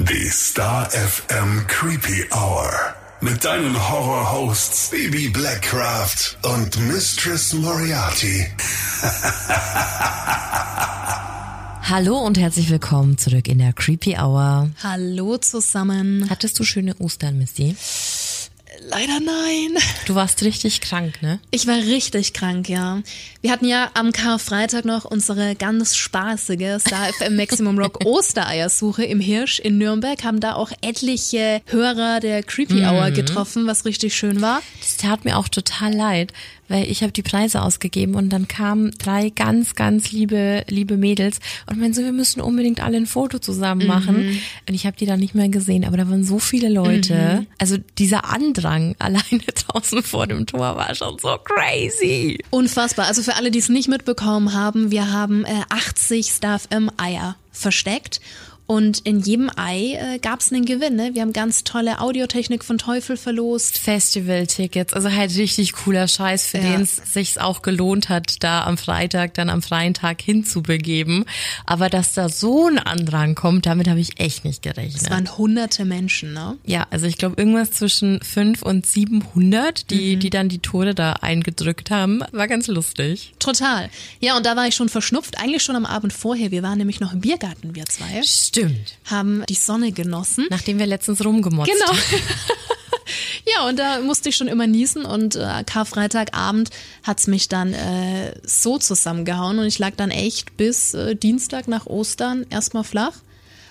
Die Star FM Creepy Hour. Mit deinen Horror-Hosts Baby Blackcraft und Mistress Moriarty. Hallo und herzlich willkommen zurück in der Creepy Hour. Hallo zusammen. Hattest du schöne Ostern, Missy? Leider nein. Du warst richtig krank, ne? Ich war richtig krank, ja. Wir hatten ja am Karfreitag noch unsere ganz spaßige Star FM Maximum Rock Ostereiersuche im Hirsch in Nürnberg, haben da auch etliche Hörer der Creepy Hour getroffen, was richtig schön war. Das tat mir auch total leid, weil ich habe die Preise ausgegeben und dann kamen drei ganz, ganz liebe, liebe Mädels und meinten so, wir müssen unbedingt alle ein Foto zusammen machen. Und ich habe die dann nicht mehr gesehen, aber da waren so viele Leute. Also dieser Andrang alleine draußen vor dem Tor war schon so crazy. Unfassbar. Also für alle, die es nicht mitbekommen haben, wir haben äh, 80 Star FM Eier versteckt. Und in jedem Ei äh, gab es einen Gewinn. Ne? Wir haben ganz tolle Audiotechnik von Teufel verlost. Festival-Tickets, also halt richtig cooler Scheiß, für Ja. den es sich auch gelohnt hat, da am Freitag, dann am freien Tag hinzubegeben. Aber dass da so ein Andrang kommt, damit habe ich echt nicht Es gerechnet. waren hunderte Menschen. Ne? Ja, also ich glaube irgendwas zwischen 5 und 700, die, Mhm. die dann die Tore da eingedrückt haben. War ganz lustig. Total. Ja, und da war ich schon verschnupft, eigentlich schon am Abend vorher. Wir waren nämlich noch im Biergarten, wir zwei. Stimmt. Haben die Sonne genossen. Nachdem wir letztens rumgemotzt Genau. haben. Ja, und da musste ich schon immer niesen und äh, Karfreitagabend hat's mich dann äh, so zusammengehauen und ich lag dann echt bis äh, Dienstag nach Ostern erstmal flach.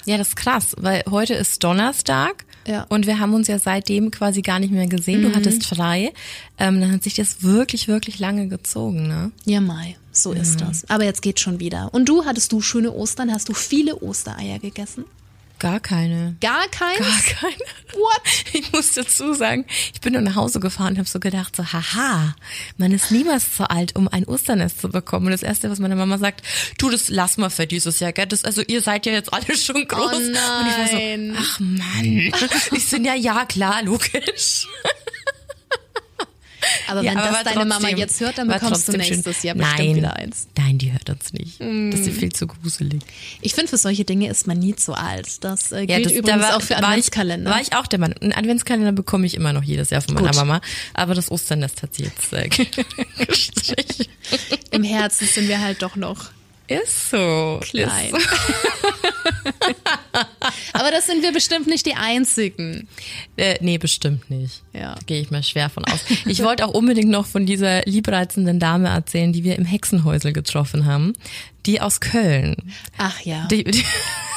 Ja, das ist krass, weil heute ist Donnerstag Ja. und wir haben uns ja seitdem quasi gar nicht mehr gesehen. Du hattest frei. Ähm, dann hat sich das wirklich, wirklich lange gezogen, ne? Ja, Mai, so ist das. Aber jetzt geht's schon wieder. Und du, hattest du schöne Ostern? Hast du viele Ostereier gegessen? Gar keine. Gar keins? Gar keine. What? Ich muss dazu sagen, ich bin nur nach Hause gefahren und habe so gedacht, so, haha, man ist niemals zu alt, um ein Osternest zu bekommen. Und das Erste, was meine Mama sagt, du, das lass mal für dieses Jahr, gell? Das, also ihr seid ja jetzt alle schon groß. Oh Und ich war nein. so, ach Mann. Ich sind ja, ja klar, logisch. Aber Ja, wenn aber das war deine Mama trotzdem- jetzt hört, dann war bekommst du trotzdem schön. nächstes Jahr bestimmt Nein, wieder eins. Nein, die hört uns nicht. Das ist ihr viel zu gruselig. Ich finde, für solche Dinge ist man nie zu alt. Das äh, Ja, gilt das, übrigens da war, auch für war Adventskalender. Ich, war ich auch der Meinung. Einen Adventskalender bekomme ich immer noch jedes Jahr von meiner Gut. Mama. Aber das Osternest hat sie jetzt äh, gestrichen. Im Herzen sind wir halt doch noch Ist so. klein. Ist so. Aber das sind wir bestimmt nicht die Einzigen. Äh, nee, bestimmt nicht. Ja. Gehe ich mal schwer von aus. Ich wollte auch unbedingt noch von dieser liebreizenden Dame erzählen, die wir im Hexenhäusel getroffen haben. Die aus Köln. Ach ja, Die, die,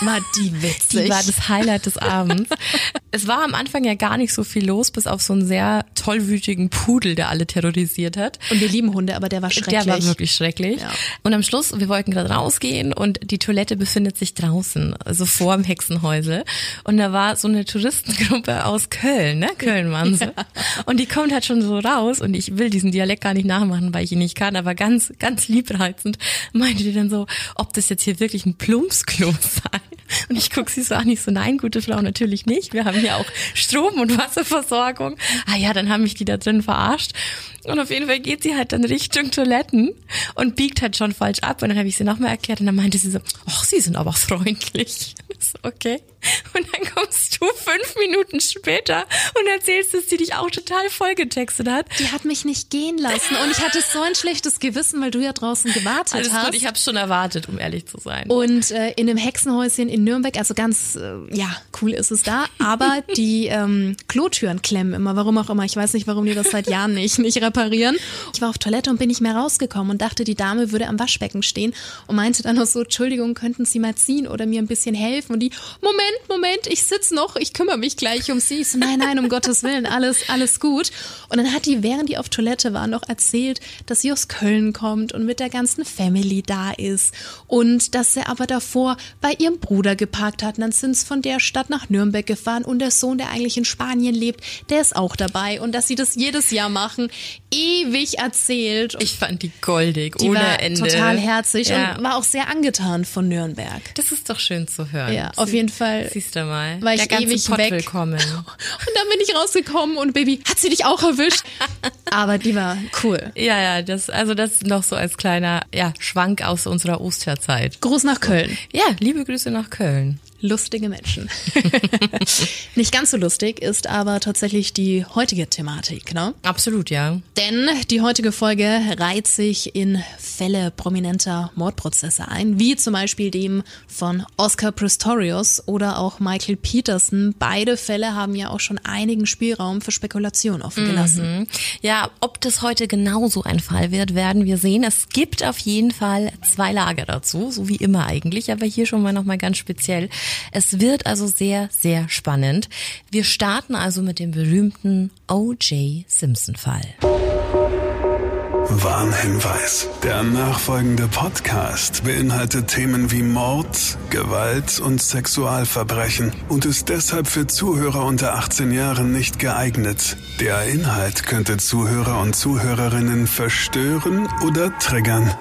war die witzig. Die war das Highlight des Abends. es war am Anfang ja gar nicht so viel los, bis auf so einen sehr tollwütigen Pudel, der alle terrorisiert hat. Und wir lieben Hunde, aber der war schrecklich. Der war wirklich schrecklich. Ja. Und am Schluss, wir wollten gerade rausgehen und die Toilette befindet sich draußen, also vor dem Hexenhäusel. Und da war so eine Touristengruppe aus Köln, ne? Köln waren Und die kommt halt schon so raus und ich will diesen Dialekt gar nicht nachmachen, weil ich ihn nicht kann, aber ganz, ganz liebreizend meinte die dann so, ob das jetzt hier wirklich ein Plumpsklo sei. Und ich guck sie so an, ich so, nein, gute Frau, natürlich nicht. Wir haben hier auch Strom- und Wasserversorgung. Ah ja, dann haben mich die da drin verarscht. Und auf jeden Fall geht sie halt dann Richtung Toiletten und biegt halt schon falsch ab. Und dann habe ich sie nochmal erklärt und dann meinte sie so, ach, sie sind aber freundlich. Ich so, okay. Und dann kommst du fünf Minuten später und erzählst, dass sie dich auch total vollgetextet hat. Die hat mich nicht gehen lassen und ich hatte so ein schlechtes Gewissen, weil du ja draußen gewartet Alles hast. gut, ich habe schon erwartet, um ehrlich zu sein. Und äh, in einem Hexenhäuschen in Nürnberg, also ganz, äh, ja, cool ist es da, aber die ähm, Klotüren klemmen immer, warum auch immer. Ich weiß nicht, warum die das seit Jahren nicht, nicht reparieren. Ich war auf Toilette und bin nicht mehr rausgekommen und dachte, die Dame würde am Waschbecken stehen und meinte dann noch so, Entschuldigung, könnten Sie mal ziehen oder mir ein bisschen helfen? Und die, Moment, Moment, ich sitz noch, ich kümmere mich gleich um Sie. Ich so, nein, nein, um Gottes Willen, alles, alles gut. Und dann hat die, während die auf Toilette war, noch erzählt, dass sie aus Köln kommt und mit der ganzen Family da ist und dass sie aber davor bei ihrem Bruder geparkt hat. Und dann sind sie von der Stadt nach Nürnberg gefahren und der Sohn, der eigentlich in Spanien lebt, der ist auch dabei und dass sie das jedes Jahr machen. Ewig erzählt. Ich fand die goldig, die ohne war Ende. total herzig ja. und war auch sehr angetan von Nürnberg. Das ist doch schön zu hören. Ja, auf jeden Fall Siehst du mal. war ich ewig Pott weg. willkommen. Und dann bin ich rausgekommen und Baby, hat sie dich auch erwischt? Aber die war cool. Ja, ja, das, also das noch so als kleiner, ja, Schwank aus unserer Osterzeit. Gruß nach Köln. Ja, liebe Grüße nach Köln. Lustige Menschen. Nicht ganz so lustig ist aber tatsächlich die heutige Thematik, ne? Absolut, ja. Denn die heutige Folge reiht sich in Fälle prominenter Mordprozesse ein, wie zum Beispiel dem von Oscar Pistorius oder auch Michael Peterson. Beide Fälle haben ja auch schon einigen Spielraum für Spekulation offen gelassen. Mhm. Ja, ob das heute genauso ein Fall wird, werden wir sehen. Es gibt auf jeden Fall zwei Lager dazu, so wie immer eigentlich, aber hier schon mal nochmal ganz speziell. Es wird also sehr, sehr spannend. Wir starten also mit dem berühmten O.J. Simpson-Fall. Warnhinweis. Der nachfolgende Podcast beinhaltet Themen wie Mord, Gewalt und Sexualverbrechen und ist deshalb für Zuhörer unter 18 Jahren nicht geeignet. Der Inhalt könnte Zuhörer und Zuhörerinnen verstören oder triggern.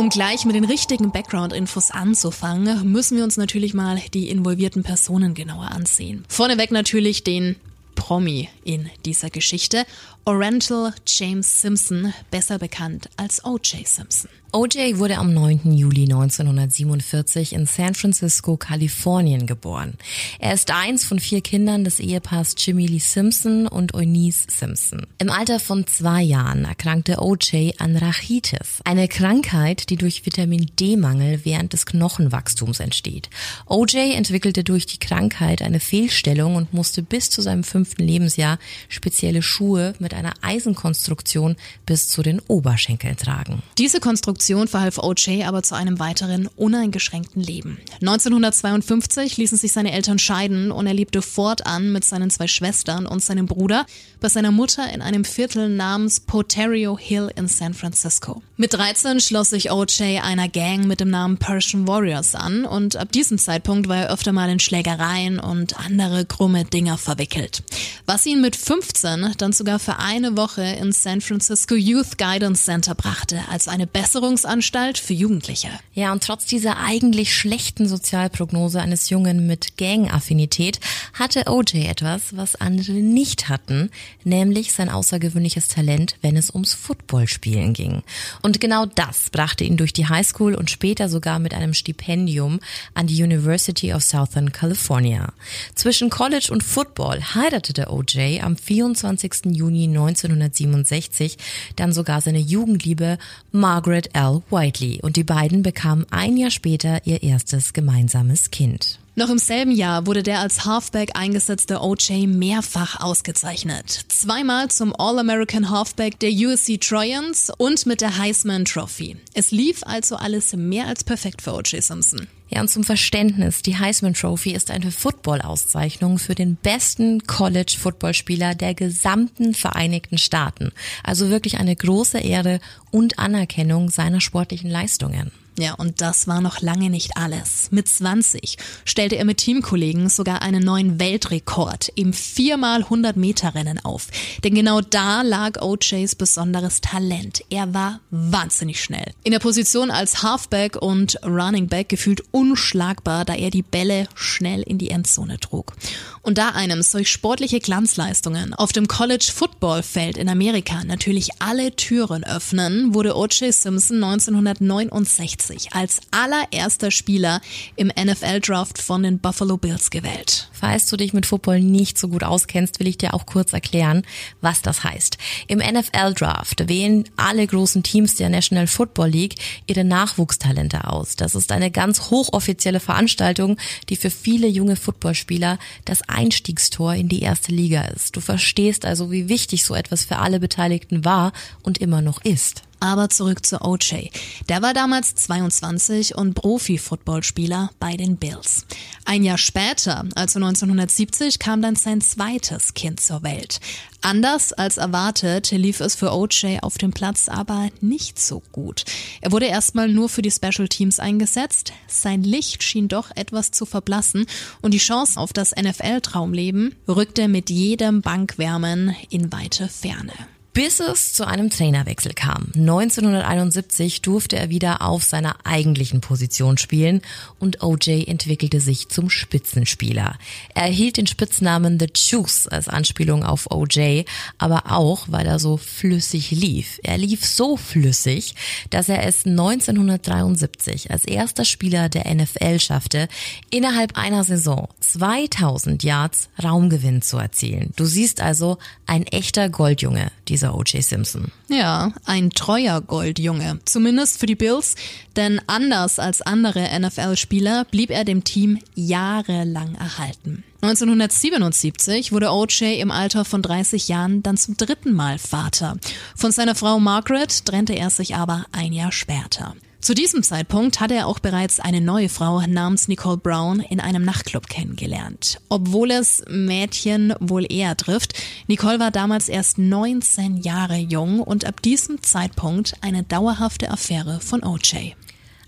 Um gleich mit den richtigen Background-Infos anzufangen, müssen wir uns natürlich mal die involvierten Personen genauer ansehen. Vorneweg natürlich den Promi in dieser Geschichte, Oriental James Simpson, besser bekannt als O.J. Simpson. OJ wurde am 9. Juli 1947 in San Francisco, Kalifornien geboren. Er ist eins von vier Kindern des Ehepaars Jimmy Lee Simpson und Eunice Simpson. Im Alter von zwei Jahren erkrankte OJ an Rachitis, eine Krankheit, die durch Vitamin D-Mangel während des Knochenwachstums entsteht. OJ entwickelte durch die Krankheit eine Fehlstellung und musste bis zu seinem fünften Lebensjahr spezielle Schuhe mit einer Eisenkonstruktion bis zu den Oberschenkeln tragen. Diese Konstruktion verhalf O.J. aber zu einem weiteren uneingeschränkten Leben. 1952 ließen sich seine Eltern scheiden und er lebte fortan mit seinen zwei Schwestern und seinem Bruder bei seiner Mutter in einem Viertel namens Poterio Hill in San Francisco. Mit 13 schloss sich O.J. einer Gang mit dem Namen Persian Warriors an und ab diesem Zeitpunkt war er öfter mal in Schlägereien und andere krumme Dinger verwickelt. Was ihn mit 15 dann sogar für eine Woche ins San Francisco Youth Guidance Center brachte, als eine Besserungsanstalt für Jugendliche. Ja, und trotz dieser eigentlich schlechten Sozialprognose eines Jungen mit Gang-Affinität hatte OJ etwas, was andere nicht hatten, nämlich sein außergewöhnliches Talent, wenn es ums Footballspielen ging. Und genau das brachte ihn durch die Highschool und später sogar mit einem Stipendium an die University of Southern California. Zwischen College und Football heiratete OJ am 24. Juni 1967 dann sogar seine Jugendliebe Margaret L. Whiteley und die beiden bekamen ein Jahr später ihr erstes gemeinsames Kind. Noch im selben Jahr wurde der als Halfback eingesetzte OJ mehrfach ausgezeichnet. Zweimal zum All-American Halfback der USC Trojans und mit der Heisman Trophy. Es lief also alles mehr als perfekt für OJ Simpson. Ja, und zum Verständnis, die Heisman Trophy ist eine Football-Auszeichnung für den besten College-Footballspieler der gesamten Vereinigten Staaten. Also wirklich eine große Ehre und Anerkennung seiner sportlichen Leistungen. Ja, und das war noch lange nicht alles. Mit 20 stellte er mit Teamkollegen sogar einen neuen Weltrekord im 4x100 Meter Rennen auf. Denn genau da lag OJs besonderes Talent. Er war wahnsinnig schnell. In der Position als Halfback und Running Back gefühlt unschlagbar, da er die Bälle schnell in die Endzone trug. Und da einem solch sportliche Glanzleistungen auf dem College Football Feld in Amerika natürlich alle Türen öffnen, wurde O.J. Simpson 1969 als allererster Spieler im NFL-Draft von den Buffalo Bills gewählt. Falls du dich mit Football nicht so gut auskennst, will ich dir auch kurz erklären, was das heißt. Im NFL-Draft wählen alle großen Teams der National Football League ihre Nachwuchstalente aus. Das ist eine ganz hochoffizielle Veranstaltung, die für viele junge Footballspieler das Einstiegstor in die erste Liga ist. Du verstehst also, wie wichtig so etwas für alle Beteiligten war und immer noch ist. Aber zurück zu OJ. Der war damals 22 und Profi-Footballspieler bei den Bills. Ein Jahr später, also 1970, kam dann sein zweites Kind zur Welt. Anders als erwartet lief es für OJ auf dem Platz aber nicht so gut. Er wurde erstmal nur für die Special Teams eingesetzt. Sein Licht schien doch etwas zu verblassen und die Chance auf das NFL-Traumleben rückte mit jedem Bankwärmen in weite Ferne. Bis es zu einem Trainerwechsel kam. 1971 durfte er wieder auf seiner eigentlichen Position spielen und OJ entwickelte sich zum Spitzenspieler. Er erhielt den Spitznamen The Juice als Anspielung auf OJ, aber auch, weil er so flüssig lief. Er lief so flüssig, dass er es 1973 als erster Spieler der NFL schaffte, innerhalb einer Saison 2000 Yards Raumgewinn zu erzielen. Du siehst also ein echter Goldjunge, dieser O.J. Simpson. Ja, ein treuer Goldjunge. Zumindest für die Bills, denn anders als andere NFL-Spieler blieb er dem Team jahrelang erhalten. 1977 wurde OJ im Alter von 30 Jahren dann zum dritten Mal Vater. Von seiner Frau Margaret trennte er sich aber ein Jahr später. Zu diesem Zeitpunkt hatte er auch bereits eine neue Frau namens Nicole Brown in einem Nachtclub kennengelernt. Obwohl es Mädchen wohl eher trifft, Nicole war damals erst 19 Jahre jung und ab diesem Zeitpunkt eine dauerhafte Affäre von OJ.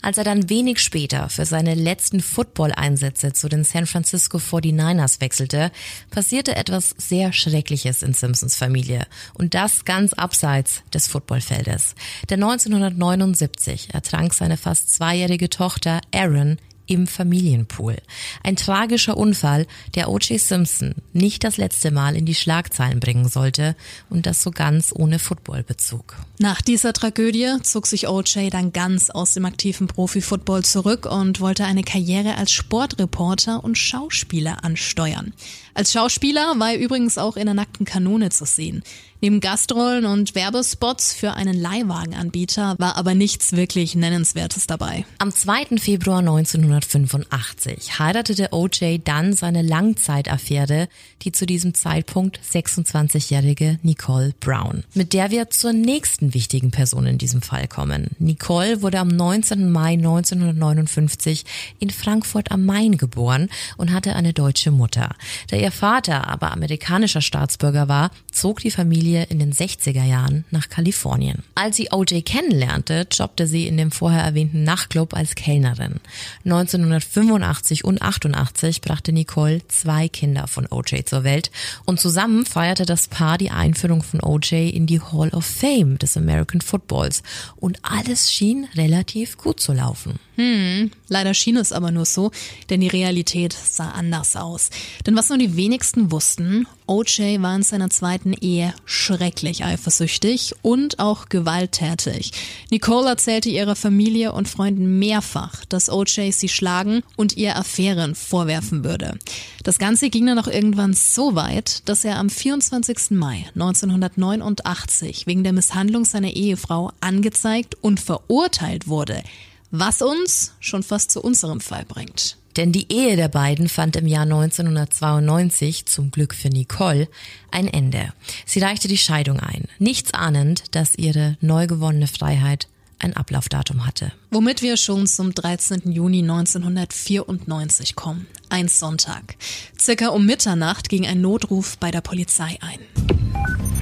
Als er dann wenig später für seine letzten Football-Einsätze zu den San Francisco 49ers wechselte, passierte etwas sehr Schreckliches in Simpsons Familie. Und das ganz abseits des Footballfeldes. Denn 1979 ertrank seine fast zweijährige Tochter Aaron im Familienpool. Ein tragischer Unfall, der O.J. Simpson nicht das letzte Mal in die Schlagzeilen bringen sollte und das so ganz ohne Footballbezug. Nach dieser Tragödie zog sich O.J. dann ganz aus dem aktiven Profi-Football zurück und wollte eine Karriere als Sportreporter und Schauspieler ansteuern. Als Schauspieler war er übrigens auch in der nackten Kanone zu sehen. Neben Gastrollen und Werbespots für einen Leihwagenanbieter war aber nichts wirklich Nennenswertes dabei. Am 2. Februar 1985 heiratete OJ dann seine Langzeitaffäre, die zu diesem Zeitpunkt 26-jährige Nicole Brown, mit der wir zur nächsten wichtigen Person in diesem Fall kommen. Nicole wurde am 19. Mai 1959 in Frankfurt am Main geboren und hatte eine deutsche Mutter. Da ihr Vater aber amerikanischer Staatsbürger war, zog die Familie in den 60er Jahren nach Kalifornien. Als sie OJ kennenlernte, jobbte sie in dem vorher erwähnten Nachtclub als Kellnerin. 1985 und 88 brachte Nicole zwei Kinder von OJ zur Welt und zusammen feierte das Paar die Einführung von OJ in die Hall of Fame des American Footballs und alles schien relativ gut zu laufen. Hm, leider schien es aber nur so, denn die Realität sah anders aus. Denn was nur die wenigsten wussten, OJ war in seiner zweiten Ehe schrecklich eifersüchtig und auch gewalttätig. Nicole erzählte ihrer Familie und Freunden mehrfach, dass OJ sie schlagen und ihr Affären vorwerfen würde. Das Ganze ging dann auch irgendwann so weit, dass er am 24. Mai 1989 wegen der Misshandlung seiner Ehefrau angezeigt und verurteilt wurde. Was uns schon fast zu unserem Fall bringt. Denn die Ehe der beiden fand im Jahr 1992, zum Glück für Nicole, ein Ende. Sie reichte die Scheidung ein, nichts ahnend, dass ihre neu gewonnene Freiheit ein Ablaufdatum hatte. Womit wir schon zum 13. Juni 1994 kommen. Ein Sonntag. Circa um Mitternacht ging ein Notruf bei der Polizei ein.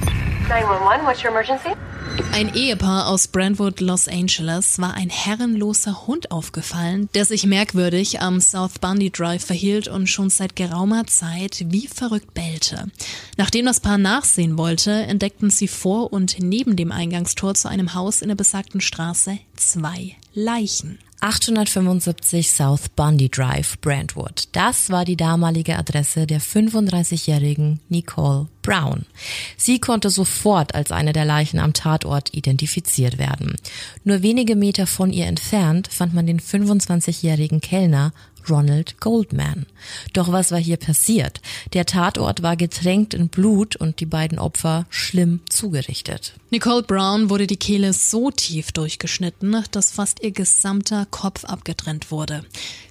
911, what's your emergency? Ein Ehepaar aus Brentwood, Los Angeles, war ein herrenloser Hund aufgefallen, der sich merkwürdig am South Bundy Drive verhielt und schon seit geraumer Zeit wie verrückt bellte. Nachdem das Paar nachsehen wollte, entdeckten sie vor und neben dem Eingangstor zu einem Haus in der besagten Straße zwei Leichen. 875 South Bundy Drive, Brentwood. Das war die damalige Adresse der 35-jährigen Nicole Brown. Sie konnte sofort als eine der Leichen am Tatort identifiziert werden. Nur wenige Meter von ihr entfernt fand man den 25-jährigen Kellner Ronald Goldman. Doch was war hier passiert? Der Tatort war getränkt in Blut und die beiden Opfer schlimm zugerichtet. Nicole Brown wurde die Kehle so tief durchgeschnitten, dass fast ihr gesamter Kopf abgetrennt wurde.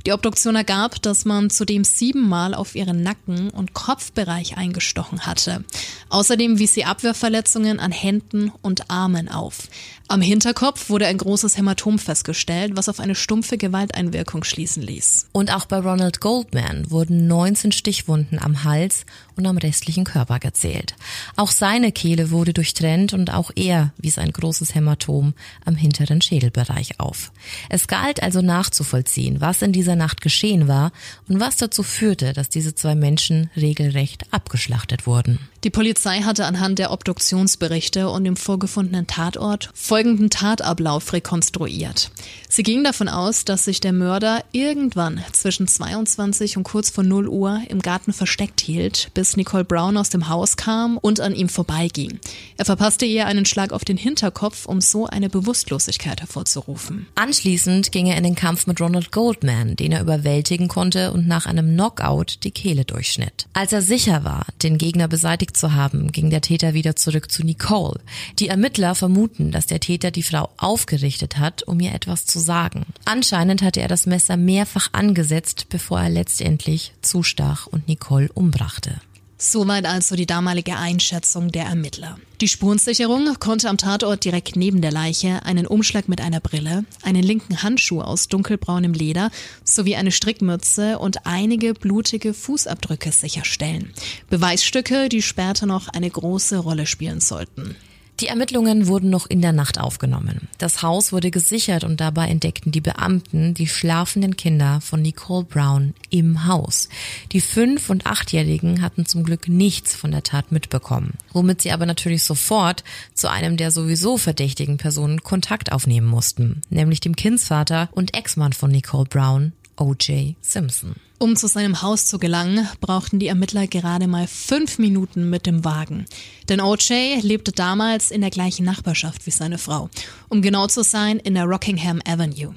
Die Obduktion ergab, dass man zudem siebenmal auf ihren Nacken- und Kopfbereich eingestochen hatte. Außerdem wies sie Abwehrverletzungen an Händen und Armen auf. Am Hinterkopf wurde ein großes Hämatom festgestellt, was auf eine stumpfe Gewalteinwirkung schließen ließ. Und auch bei Ronald Goldman wurden 19 Stichwunden am Hals und am restlichen Körper gezählt. Auch seine Kehle wurde durchtrennt und auch er wies ein großes Hämatom am hinteren Schädelbereich auf. Es galt also nachzuvollziehen, was in dieser Nacht geschehen war und was dazu führte, dass diese zwei Menschen regelrecht abgeschlachtet wurden. Die Polizei hatte anhand der Obduktionsberichte und dem vorgefundenen Tatort folgenden Tatablauf rekonstruiert. Sie ging davon aus, dass sich der Mörder irgendwann zwischen 22 und kurz vor 0 Uhr im Garten versteckt hielt, bis Nicole Brown aus dem Haus kam und an ihm vorbeiging. Er verpasste ihr einen Schlag auf den Hinterkopf, um so eine Bewusstlosigkeit hervorzurufen. Anschließend ging er in den Kampf mit Ronald Goldman, den er überwältigen konnte und nach einem Knockout die Kehle durchschnitt. Als er sicher war, den Gegner beseitigt zu haben, ging der Täter wieder zurück zu Nicole. Die Ermittler vermuten, dass der Täter die Frau aufgerichtet hat, um ihr etwas zu sagen. Anscheinend hatte er das Messer mehrfach angesetzt, bevor er letztendlich zustach und Nicole umbrachte. Soweit also die damalige Einschätzung der Ermittler. Die Spurensicherung konnte am Tatort direkt neben der Leiche einen Umschlag mit einer Brille, einen linken Handschuh aus dunkelbraunem Leder sowie eine Strickmütze und einige blutige Fußabdrücke sicherstellen. Beweisstücke, die später noch eine große Rolle spielen sollten. Die Ermittlungen wurden noch in der Nacht aufgenommen. Das Haus wurde gesichert und dabei entdeckten die Beamten die schlafenden Kinder von Nicole Brown im Haus. Die fünf- und achtjährigen hatten zum Glück nichts von der Tat mitbekommen, womit sie aber natürlich sofort zu einem der sowieso verdächtigen Personen Kontakt aufnehmen mussten, nämlich dem Kindsvater und Ex-Mann von Nicole Brown, O.J. Simpson. Um zu seinem Haus zu gelangen, brauchten die Ermittler gerade mal fünf Minuten mit dem Wagen. Denn O.J. lebte damals in der gleichen Nachbarschaft wie seine Frau. Um genau zu sein, in der Rockingham Avenue.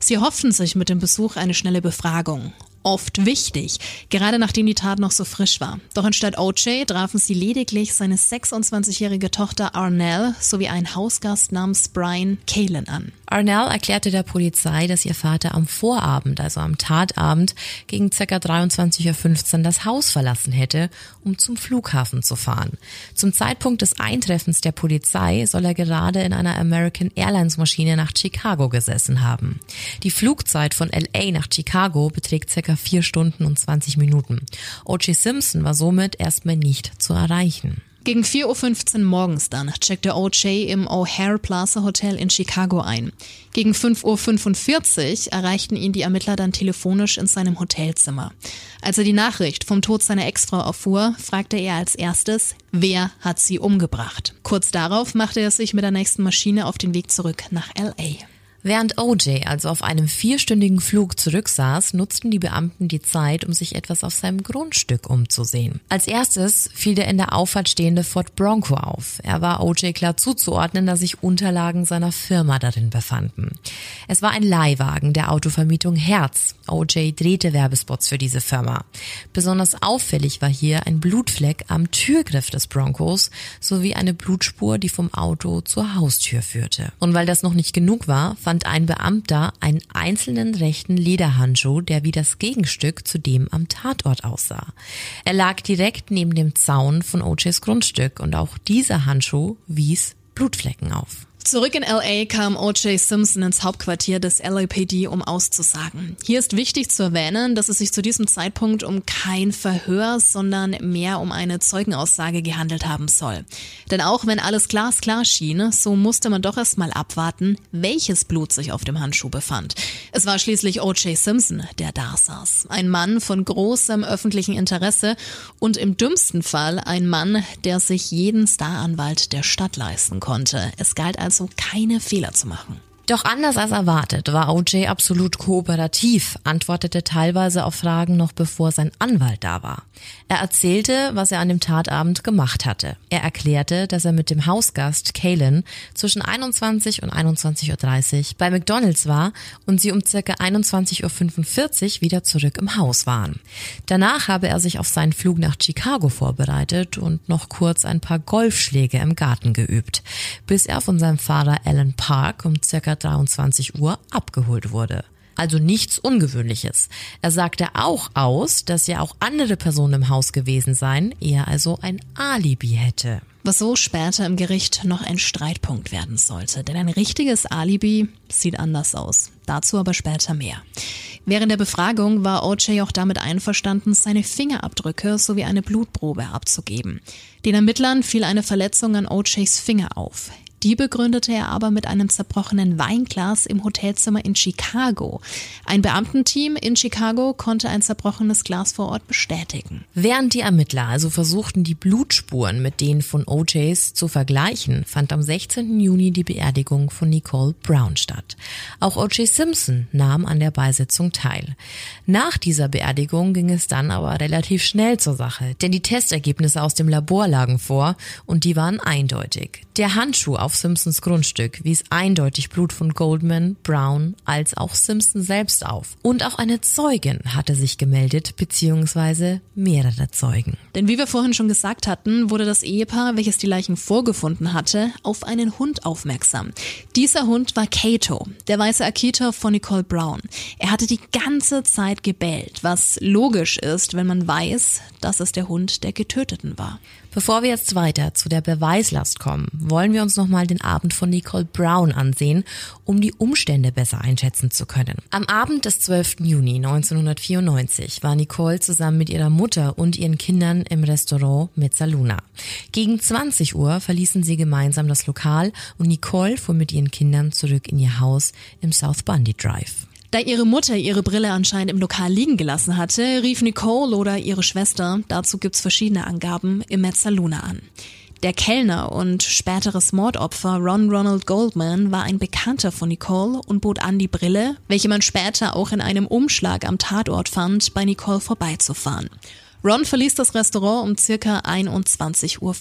Sie hofften sich mit dem Besuch eine schnelle Befragung oft wichtig, gerade nachdem die Tat noch so frisch war. Doch anstatt OJ trafen sie lediglich seine 26-jährige Tochter Arnell sowie einen Hausgast namens Brian Kalen an. Arnell erklärte der Polizei, dass ihr Vater am Vorabend, also am Tatabend, gegen ca. 23.15 Uhr das Haus verlassen hätte, um zum Flughafen zu fahren. Zum Zeitpunkt des Eintreffens der Polizei soll er gerade in einer American Airlines Maschine nach Chicago gesessen haben. Die Flugzeit von LA nach Chicago beträgt ca circa vier Stunden und 20 Minuten. O.J. Simpson war somit erstmal nicht zu erreichen. Gegen 4.15 Uhr morgens dann checkte O.J. im O'Hare Plaza Hotel in Chicago ein. Gegen 5.45 Uhr erreichten ihn die Ermittler dann telefonisch in seinem Hotelzimmer. Als er die Nachricht vom Tod seiner Ex-Frau erfuhr, fragte er als erstes, wer hat sie umgebracht. Kurz darauf machte er sich mit der nächsten Maschine auf den Weg zurück nach L.A. Während OJ also auf einem vierstündigen Flug zurücksaß, nutzten die Beamten die Zeit, um sich etwas auf seinem Grundstück umzusehen. Als erstes fiel der in der Auffahrt stehende Ford Bronco auf. Er war OJ klar zuzuordnen, da sich Unterlagen seiner Firma darin befanden. Es war ein Leihwagen der Autovermietung Herz. OJ drehte Werbespots für diese Firma. Besonders auffällig war hier ein Blutfleck am Türgriff des Broncos sowie eine Blutspur, die vom Auto zur Haustür führte. Und weil das noch nicht genug war, fand ein Beamter einen einzelnen rechten Lederhandschuh, der wie das Gegenstück zu dem am Tatort aussah. Er lag direkt neben dem Zaun von OJs Grundstück und auch dieser Handschuh wies Blutflecken auf. Zurück in LA kam O.J. Simpson ins Hauptquartier des LAPD, um auszusagen. Hier ist wichtig zu erwähnen, dass es sich zu diesem Zeitpunkt um kein Verhör, sondern mehr um eine Zeugenaussage gehandelt haben soll. Denn auch wenn alles glasklar schien, so musste man doch erstmal abwarten, welches Blut sich auf dem Handschuh befand. Es war schließlich O.J. Simpson, der da saß. Ein Mann von großem öffentlichen Interesse und im dümmsten Fall ein Mann, der sich jeden Staranwalt der Stadt leisten konnte. Es galt als also keine Fehler zu machen. Doch anders als erwartet war OJ absolut kooperativ, antwortete teilweise auf Fragen noch bevor sein Anwalt da war. Er erzählte, was er an dem Tatabend gemacht hatte. Er erklärte, dass er mit dem Hausgast Kalen zwischen 21 und 21.30 Uhr bei McDonalds war und sie um circa 21.45 Uhr wieder zurück im Haus waren. Danach habe er sich auf seinen Flug nach Chicago vorbereitet und noch kurz ein paar Golfschläge im Garten geübt, bis er von seinem Fahrer Alan Park um circa 23 Uhr abgeholt wurde. Also nichts Ungewöhnliches. Er sagte auch aus, dass ja auch andere Personen im Haus gewesen seien, er also ein Alibi hätte. Was so später im Gericht noch ein Streitpunkt werden sollte, denn ein richtiges Alibi sieht anders aus. Dazu aber später mehr. Während der Befragung war OJ auch damit einverstanden, seine Fingerabdrücke sowie eine Blutprobe abzugeben. Den Ermittlern fiel eine Verletzung an OJs Finger auf. Die begründete er aber mit einem zerbrochenen Weinglas im Hotelzimmer in Chicago. Ein Beamtenteam in Chicago konnte ein zerbrochenes Glas vor Ort bestätigen. Während die Ermittler also versuchten, die Blutspuren mit denen von OJs zu vergleichen, fand am 16. Juni die Beerdigung von Nicole Brown statt. Auch OJ Simpson nahm an der Beisetzung teil. Nach dieser Beerdigung ging es dann aber relativ schnell zur Sache, denn die Testergebnisse aus dem Labor lagen vor und die waren eindeutig. Der Handschuh auf Simpsons Grundstück wies eindeutig Blut von Goldman, Brown als auch Simpson selbst auf. Und auch eine Zeugin hatte sich gemeldet, beziehungsweise mehrere Zeugen. Denn wie wir vorhin schon gesagt hatten, wurde das Ehepaar, welches die Leichen vorgefunden hatte, auf einen Hund aufmerksam. Dieser Hund war Kato, der weiße Akita von Nicole Brown. Er hatte die ganze Zeit gebellt, was logisch ist, wenn man weiß, dass es der Hund der Getöteten war. Bevor wir jetzt weiter zu der Beweislast kommen, wollen wir uns nochmal den Abend von Nicole Brown ansehen, um die Umstände besser einschätzen zu können. Am Abend des 12. Juni 1994 war Nicole zusammen mit ihrer Mutter und ihren Kindern im Restaurant Mezzaluna. Gegen 20 Uhr verließen sie gemeinsam das Lokal und Nicole fuhr mit ihren Kindern zurück in ihr Haus im South Bundy Drive. Da ihre Mutter ihre Brille anscheinend im Lokal liegen gelassen hatte, rief Nicole oder ihre Schwester, dazu gibt's verschiedene Angaben, im Mezzaluna an. Der Kellner und späteres Mordopfer Ron Ronald Goldman war ein Bekannter von Nicole und bot an, die Brille, welche man später auch in einem Umschlag am Tatort fand, bei Nicole vorbeizufahren. Ron verließ das Restaurant um circa 21.50 Uhr.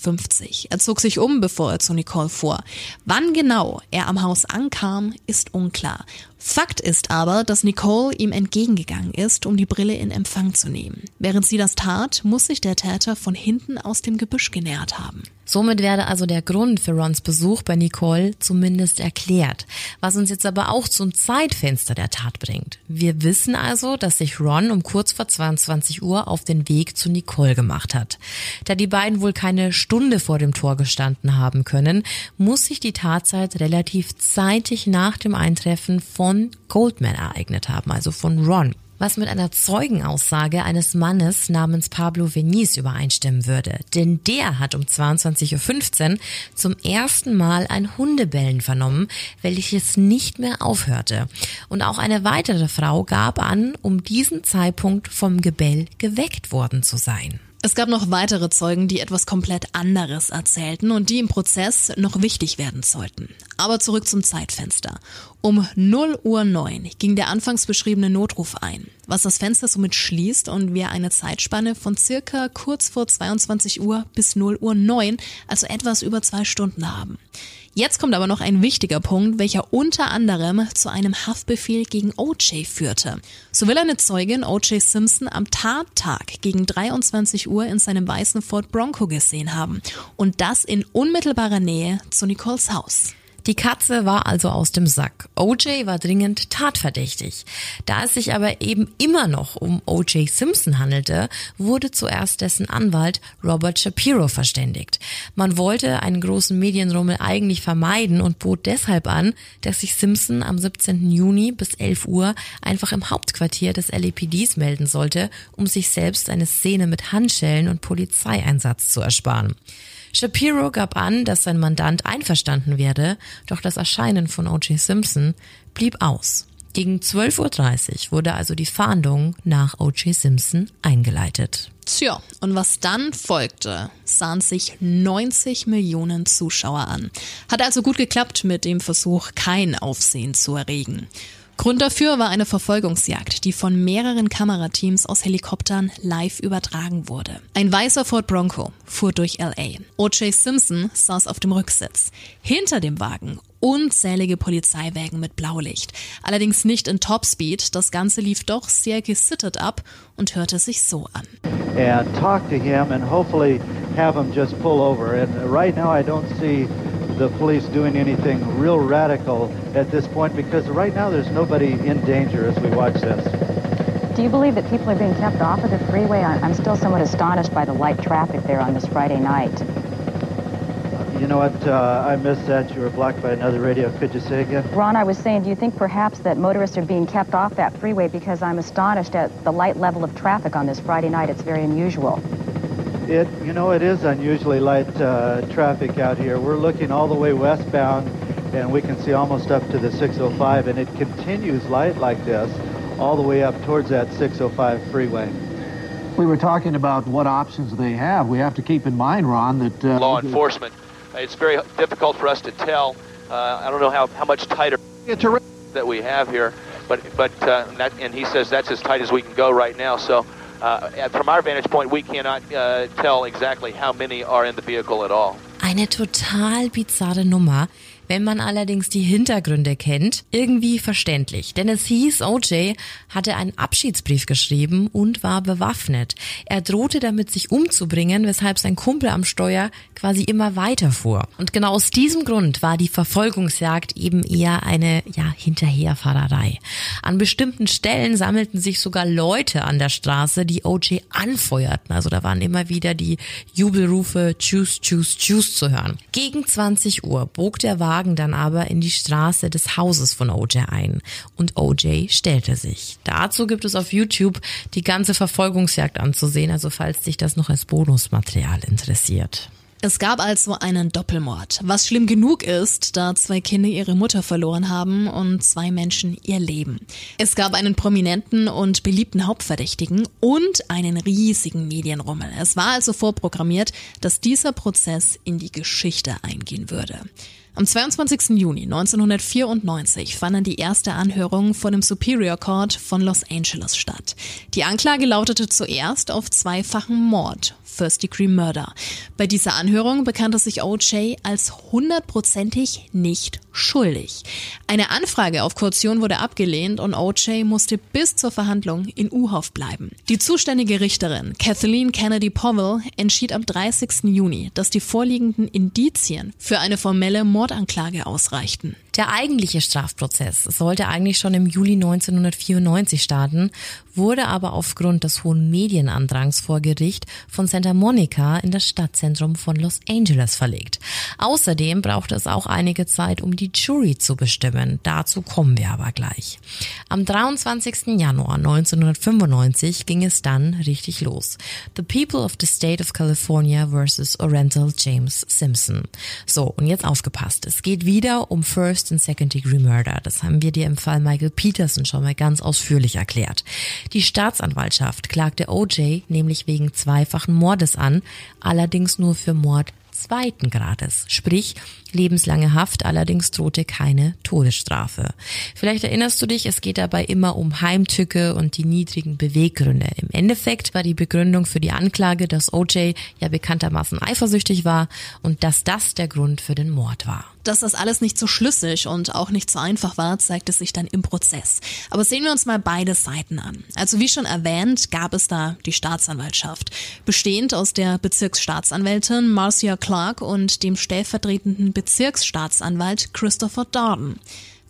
Er zog sich um, bevor er zu Nicole fuhr. Wann genau er am Haus ankam, ist unklar. Fakt ist aber, dass Nicole ihm entgegengegangen ist, um die Brille in Empfang zu nehmen. Während sie das tat, muss sich der Täter von hinten aus dem Gebüsch genähert haben. Somit werde also der Grund für Rons Besuch bei Nicole zumindest erklärt, was uns jetzt aber auch zum Zeitfenster der Tat bringt. Wir wissen also, dass sich Ron um kurz vor 22 Uhr auf den Weg zu Nicole gemacht hat. Da die beiden wohl keine Stunde vor dem Tor gestanden haben können, muss sich die Tatzeit relativ zeitig nach dem Eintreffen von Goldman ereignet haben, also von Ron was mit einer Zeugenaussage eines Mannes namens Pablo Veniz übereinstimmen würde. Denn der hat um 22.15 Uhr zum ersten Mal ein Hundebellen vernommen, welches nicht mehr aufhörte. Und auch eine weitere Frau gab an, um diesen Zeitpunkt vom Gebell geweckt worden zu sein. Es gab noch weitere Zeugen, die etwas komplett anderes erzählten und die im Prozess noch wichtig werden sollten. Aber zurück zum Zeitfenster. Um 0 Uhr 9 ging der anfangs beschriebene Notruf ein, was das Fenster somit schließt und wir eine Zeitspanne von circa kurz vor 22 Uhr bis 0 Uhr 9, also etwas über zwei Stunden haben. Jetzt kommt aber noch ein wichtiger Punkt, welcher unter anderem zu einem Haftbefehl gegen OJ führte. So will eine Zeugin OJ Simpson am Tattag gegen 23 Uhr in seinem weißen Ford Bronco gesehen haben. Und das in unmittelbarer Nähe zu Nicoles Haus. Die Katze war also aus dem Sack. OJ war dringend tatverdächtig. Da es sich aber eben immer noch um OJ Simpson handelte, wurde zuerst dessen Anwalt Robert Shapiro verständigt. Man wollte einen großen Medienrummel eigentlich vermeiden und bot deshalb an, dass sich Simpson am 17. Juni bis 11 Uhr einfach im Hauptquartier des LAPDs melden sollte, um sich selbst eine Szene mit Handschellen und Polizeieinsatz zu ersparen. Shapiro gab an, dass sein Mandant einverstanden werde, doch das Erscheinen von O.J. Simpson blieb aus. Gegen 12.30 Uhr wurde also die Fahndung nach O.J. Simpson eingeleitet. Tja, und was dann folgte, sahen sich 90 Millionen Zuschauer an. Hat also gut geklappt mit dem Versuch, kein Aufsehen zu erregen. Grund dafür war eine Verfolgungsjagd, die von mehreren Kamerateams aus Helikoptern live übertragen wurde. Ein weißer Ford Bronco fuhr durch LA. O.J. Simpson saß auf dem Rücksitz. Hinter dem Wagen unzählige Polizeiwägen mit Blaulicht. Allerdings nicht in Topspeed. Das Ganze lief doch sehr gesittert ab und hörte sich so an. And talk to him and hopefully have him just pull over. And right now I don't see the police doing anything real radical at this point because right now there's nobody in danger as we watch this. Do you believe that people are being kept off of the freeway? I'm still somewhat astonished by the light traffic there on this Friday night. You know what? Uh, I missed that. You were blocked by another radio. Could you say again? Ron, I was saying, do you think perhaps that motorists are being kept off that freeway because I'm astonished at the light level of traffic on this Friday night? It's very unusual. It, you know, it is unusually light uh, traffic out here. We're looking all the way westbound, and we can see almost up to the 605, and it continues light like this all the way up towards that 605 freeway. We were talking about what options they have. We have to keep in mind, Ron, that uh, law enforcement. It's very difficult for us to tell. Uh, I don't know how, how much tighter that we have here, but but uh, that, and he says that's as tight as we can go right now. So. Uh, from our vantage point, we cannot uh, tell exactly how many are in the vehicle at all. Eine total bizarre Nummer. Wenn man allerdings die Hintergründe kennt, irgendwie verständlich. Denn es hieß, OJ hatte einen Abschiedsbrief geschrieben und war bewaffnet. Er drohte damit, sich umzubringen, weshalb sein Kumpel am Steuer quasi immer weiterfuhr. Und genau aus diesem Grund war die Verfolgungsjagd eben eher eine, ja, Hinterherfahrerei. An bestimmten Stellen sammelten sich sogar Leute an der Straße, die OJ anfeuerten. Also da waren immer wieder die Jubelrufe Choose, Choose, Choose zu hören. Gegen 20 Uhr bog der Wagen Wagen dann aber in die Straße des Hauses von OJ ein und OJ stellte sich. Dazu gibt es auf YouTube die ganze Verfolgungsjagd anzusehen, also falls dich das noch als Bonusmaterial interessiert. Es gab also einen Doppelmord, was schlimm genug ist, da zwei Kinder ihre Mutter verloren haben und zwei Menschen ihr Leben. Es gab einen prominenten und beliebten Hauptverdächtigen und einen riesigen Medienrummel. Es war also vorprogrammiert, dass dieser Prozess in die Geschichte eingehen würde. Am 22. Juni 1994 fand dann die erste Anhörung vor dem Superior Court von Los Angeles statt. Die Anklage lautete zuerst auf zweifachen Mord, First Degree Murder. Bei dieser Anhörung bekannte sich OJ als hundertprozentig nicht schuldig. Eine Anfrage auf Kaution wurde abgelehnt und OJ musste bis zur Verhandlung in U-Haft bleiben. Die zuständige Richterin Kathleen Kennedy Powell entschied am 30. Juni, dass die vorliegenden Indizien für eine formelle Mordanklage ausreichten. Der eigentliche Strafprozess sollte eigentlich schon im Juli 1994 starten, wurde aber aufgrund des hohen Medienandrangs vor Gericht von Santa Monica in das Stadtzentrum von Los Angeles verlegt. Außerdem brauchte es auch einige Zeit, um die Jury zu bestimmen. Dazu kommen wir aber gleich. Am 23. Januar 1995 ging es dann richtig los. The People of the State of California versus Oriental James Simpson. So, und jetzt aufgepasst. Es geht wieder um First and Second Degree Murder. Das haben wir dir im Fall Michael Peterson schon mal ganz ausführlich erklärt. Die Staatsanwaltschaft klagte OJ nämlich wegen zweifachen Mordes an, allerdings nur für Mord zweiten Grades, sprich lebenslange Haft, allerdings drohte keine Todesstrafe. Vielleicht erinnerst du dich, es geht dabei immer um Heimtücke und die niedrigen Beweggründe. Im Endeffekt war die Begründung für die Anklage, dass OJ ja bekanntermaßen eifersüchtig war und dass das der Grund für den Mord war. Dass das alles nicht so schlüssig und auch nicht so einfach war, zeigte sich dann im Prozess. Aber sehen wir uns mal beide Seiten an. Also wie schon erwähnt, gab es da die Staatsanwaltschaft, bestehend aus der Bezirksstaatsanwältin Marcia Clark und dem stellvertretenden Bezirksstaatsanwalt Christopher Darden.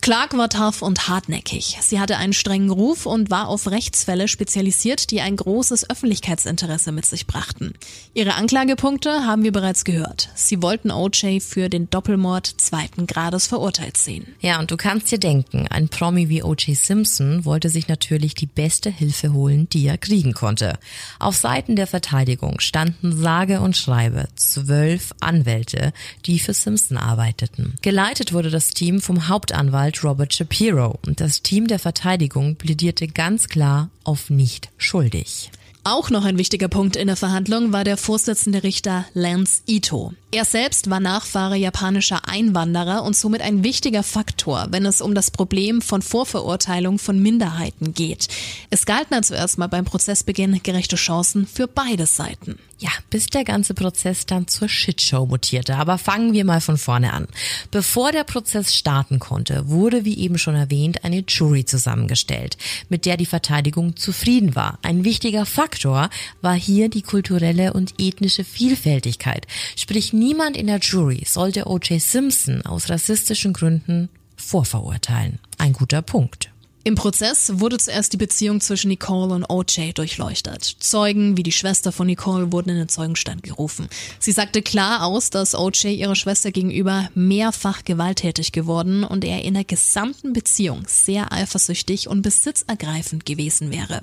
Clark war tough und hartnäckig. Sie hatte einen strengen Ruf und war auf Rechtsfälle spezialisiert, die ein großes Öffentlichkeitsinteresse mit sich brachten. Ihre Anklagepunkte haben wir bereits gehört. Sie wollten OJ für den Doppelmord zweiten Grades verurteilt sehen. Ja, und du kannst dir denken, ein Promi wie OJ Simpson wollte sich natürlich die beste Hilfe holen, die er kriegen konnte. Auf Seiten der Verteidigung standen sage und schreibe zwölf Anwälte, die für Simpson arbeiteten. Geleitet wurde das Team vom Hauptanwalt Rechtsanwalt Robert Shapiro und das Team der Verteidigung plädierte ganz klar auf nicht schuldig. Auch noch ein wichtiger Punkt in der Verhandlung war der Vorsitzende Richter Lance Ito. Er selbst war Nachfahre japanischer Einwanderer und somit ein wichtiger Faktor, wenn es um das Problem von Vorverurteilung von Minderheiten geht. Es galten also erstmal beim Prozessbeginn gerechte Chancen für beide Seiten. Ja, bis der ganze Prozess dann zur Shitshow mutierte. Aber fangen wir mal von vorne an. Bevor der Prozess starten konnte, wurde, wie eben schon erwähnt, eine Jury zusammengestellt, mit der die Verteidigung zufrieden war. Ein wichtiger Faktor war hier die kulturelle und ethnische Vielfältigkeit. Sprich, niemand in der Jury sollte O.J. Simpson aus rassistischen Gründen vorverurteilen. Ein guter Punkt. Im Prozess wurde zuerst die Beziehung zwischen Nicole und OJ durchleuchtet. Zeugen wie die Schwester von Nicole wurden in den Zeugenstand gerufen. Sie sagte klar aus, dass OJ ihrer Schwester gegenüber mehrfach gewalttätig geworden und er in der gesamten Beziehung sehr eifersüchtig und besitzergreifend gewesen wäre.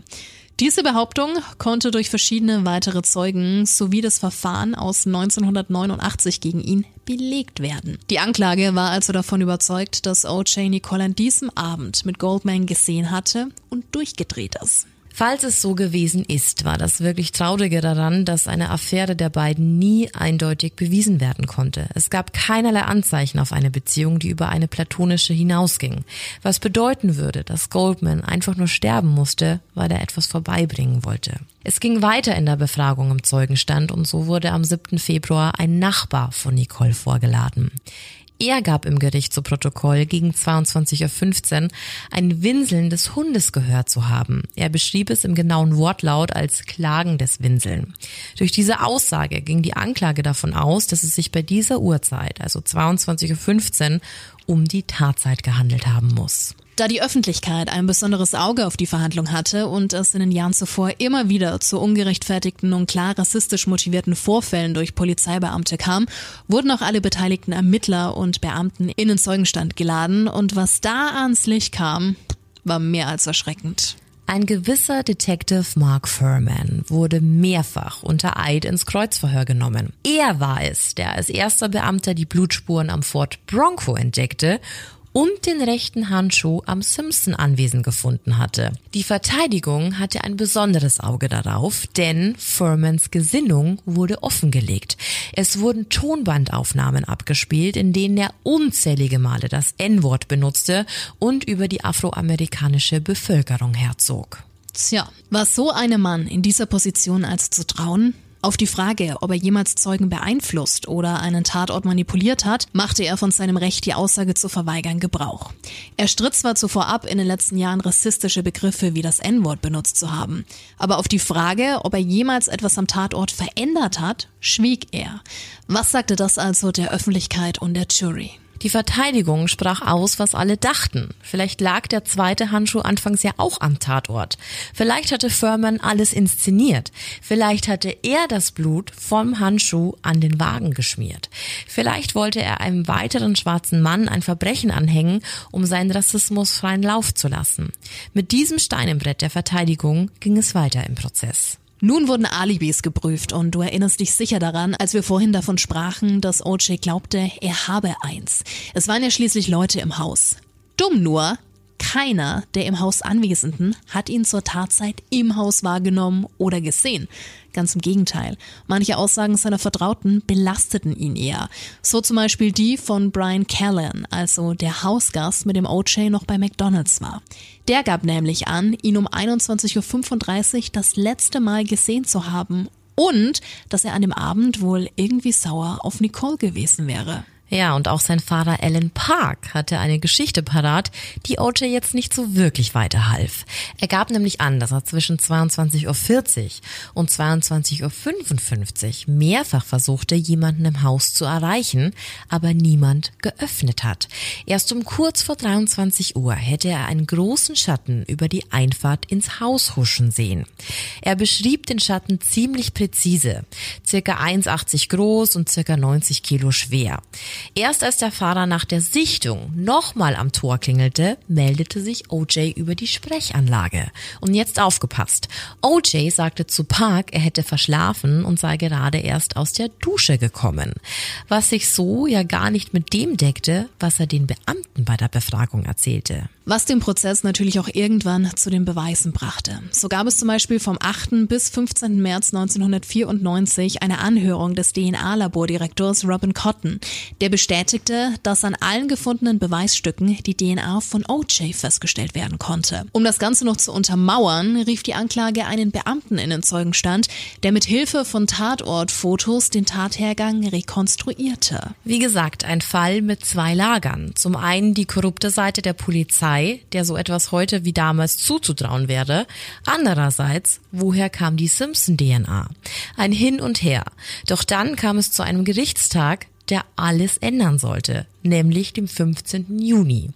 Diese Behauptung konnte durch verschiedene weitere Zeugen sowie das Verfahren aus 1989 gegen ihn belegt werden. Die Anklage war also davon überzeugt, dass O.J. Nicole an diesem Abend mit Goldman gesehen hatte und durchgedreht ist. Falls es so gewesen ist, war das wirklich Traurige daran, dass eine Affäre der beiden nie eindeutig bewiesen werden konnte. Es gab keinerlei Anzeichen auf eine Beziehung, die über eine platonische hinausging. Was bedeuten würde, dass Goldman einfach nur sterben musste, weil er etwas vorbeibringen wollte. Es ging weiter in der Befragung im Zeugenstand und so wurde am 7. Februar ein Nachbar von Nicole vorgeladen. Er gab im Gericht zu Protokoll gegen 22.15 Uhr ein Winseln des Hundes gehört zu haben. Er beschrieb es im genauen Wortlaut als klagendes Winseln. Durch diese Aussage ging die Anklage davon aus, dass es sich bei dieser Uhrzeit, also 22.15 Uhr, um die Tatzeit gehandelt haben muss. Da die Öffentlichkeit ein besonderes Auge auf die Verhandlung hatte und es in den Jahren zuvor immer wieder zu ungerechtfertigten und klar rassistisch motivierten Vorfällen durch Polizeibeamte kam, wurden auch alle beteiligten Ermittler und Beamten in den Zeugenstand geladen und was da ans Licht kam, war mehr als erschreckend. Ein gewisser Detective Mark Furman wurde mehrfach unter Eid ins Kreuzverhör genommen. Er war es, der als erster Beamter die Blutspuren am Fort Bronco entdeckte und den rechten Handschuh am Simpson-Anwesen gefunden hatte. Die Verteidigung hatte ein besonderes Auge darauf, denn Furmans Gesinnung wurde offengelegt. Es wurden Tonbandaufnahmen abgespielt, in denen er unzählige Male das N-Wort benutzte und über die afroamerikanische Bevölkerung herzog. Tja, war so einem Mann in dieser Position als zu trauen? Auf die Frage, ob er jemals Zeugen beeinflusst oder einen Tatort manipuliert hat, machte er von seinem Recht, die Aussage zu verweigern, Gebrauch. Er stritt zwar zuvor ab, in den letzten Jahren rassistische Begriffe wie das N-Wort benutzt zu haben, aber auf die Frage, ob er jemals etwas am Tatort verändert hat, schwieg er. Was sagte das also der Öffentlichkeit und der Jury? Die Verteidigung sprach aus, was alle dachten. Vielleicht lag der zweite Handschuh anfangs ja auch am Tatort. Vielleicht hatte Furman alles inszeniert. Vielleicht hatte er das Blut vom Handschuh an den Wagen geschmiert. Vielleicht wollte er einem weiteren schwarzen Mann ein Verbrechen anhängen, um seinen Rassismus freien Lauf zu lassen. Mit diesem Stein im Brett der Verteidigung ging es weiter im Prozess. Nun wurden Alibis geprüft und du erinnerst dich sicher daran, als wir vorhin davon sprachen, dass OJ glaubte, er habe eins. Es waren ja schließlich Leute im Haus. Dumm nur, keiner der im Haus Anwesenden hat ihn zur Tatzeit im Haus wahrgenommen oder gesehen. Ganz im Gegenteil. Manche Aussagen seiner Vertrauten belasteten ihn eher. So zum Beispiel die von Brian Callan, also der Hausgast, mit dem OJ noch bei McDonalds war. Der gab nämlich an, ihn um 21.35 Uhr das letzte Mal gesehen zu haben und dass er an dem Abend wohl irgendwie sauer auf Nicole gewesen wäre. Ja, und auch sein Vater Alan Park hatte eine Geschichte parat, die OJ jetzt nicht so wirklich weiterhalf. Er gab nämlich an, dass er zwischen 22.40 Uhr und 22.55 Uhr mehrfach versuchte, jemanden im Haus zu erreichen, aber niemand geöffnet hat. Erst um kurz vor 23 Uhr hätte er einen großen Schatten über die Einfahrt ins Haus huschen sehen. Er beschrieb den Schatten ziemlich präzise, circa 1,80 groß und circa 90 Kilo schwer. Erst als der Fahrer nach der Sichtung nochmal am Tor klingelte, meldete sich OJ über die Sprechanlage. Und jetzt aufgepasst. OJ sagte zu Park, er hätte verschlafen und sei gerade erst aus der Dusche gekommen. Was sich so ja gar nicht mit dem deckte, was er den Beamten bei der Befragung erzählte. Was den Prozess natürlich auch irgendwann zu den Beweisen brachte. So gab es zum Beispiel vom 8. bis 15. März 1994 eine Anhörung des DNA-Labordirektors Robin Cotton. Der bestätigte, dass an allen gefundenen Beweisstücken die DNA von OJ festgestellt werden konnte. Um das Ganze noch zu untermauern, rief die Anklage einen Beamten in den Zeugenstand, der mit Hilfe von Tatortfotos den Tathergang rekonstruierte. Wie gesagt, ein Fall mit zwei Lagern. Zum einen die korrupte Seite der Polizei, der so etwas heute wie damals zuzutrauen wäre. Andererseits, woher kam die Simpson-DNA? Ein Hin und Her. Doch dann kam es zu einem Gerichtstag, der alles ändern sollte, nämlich dem 15. Juni.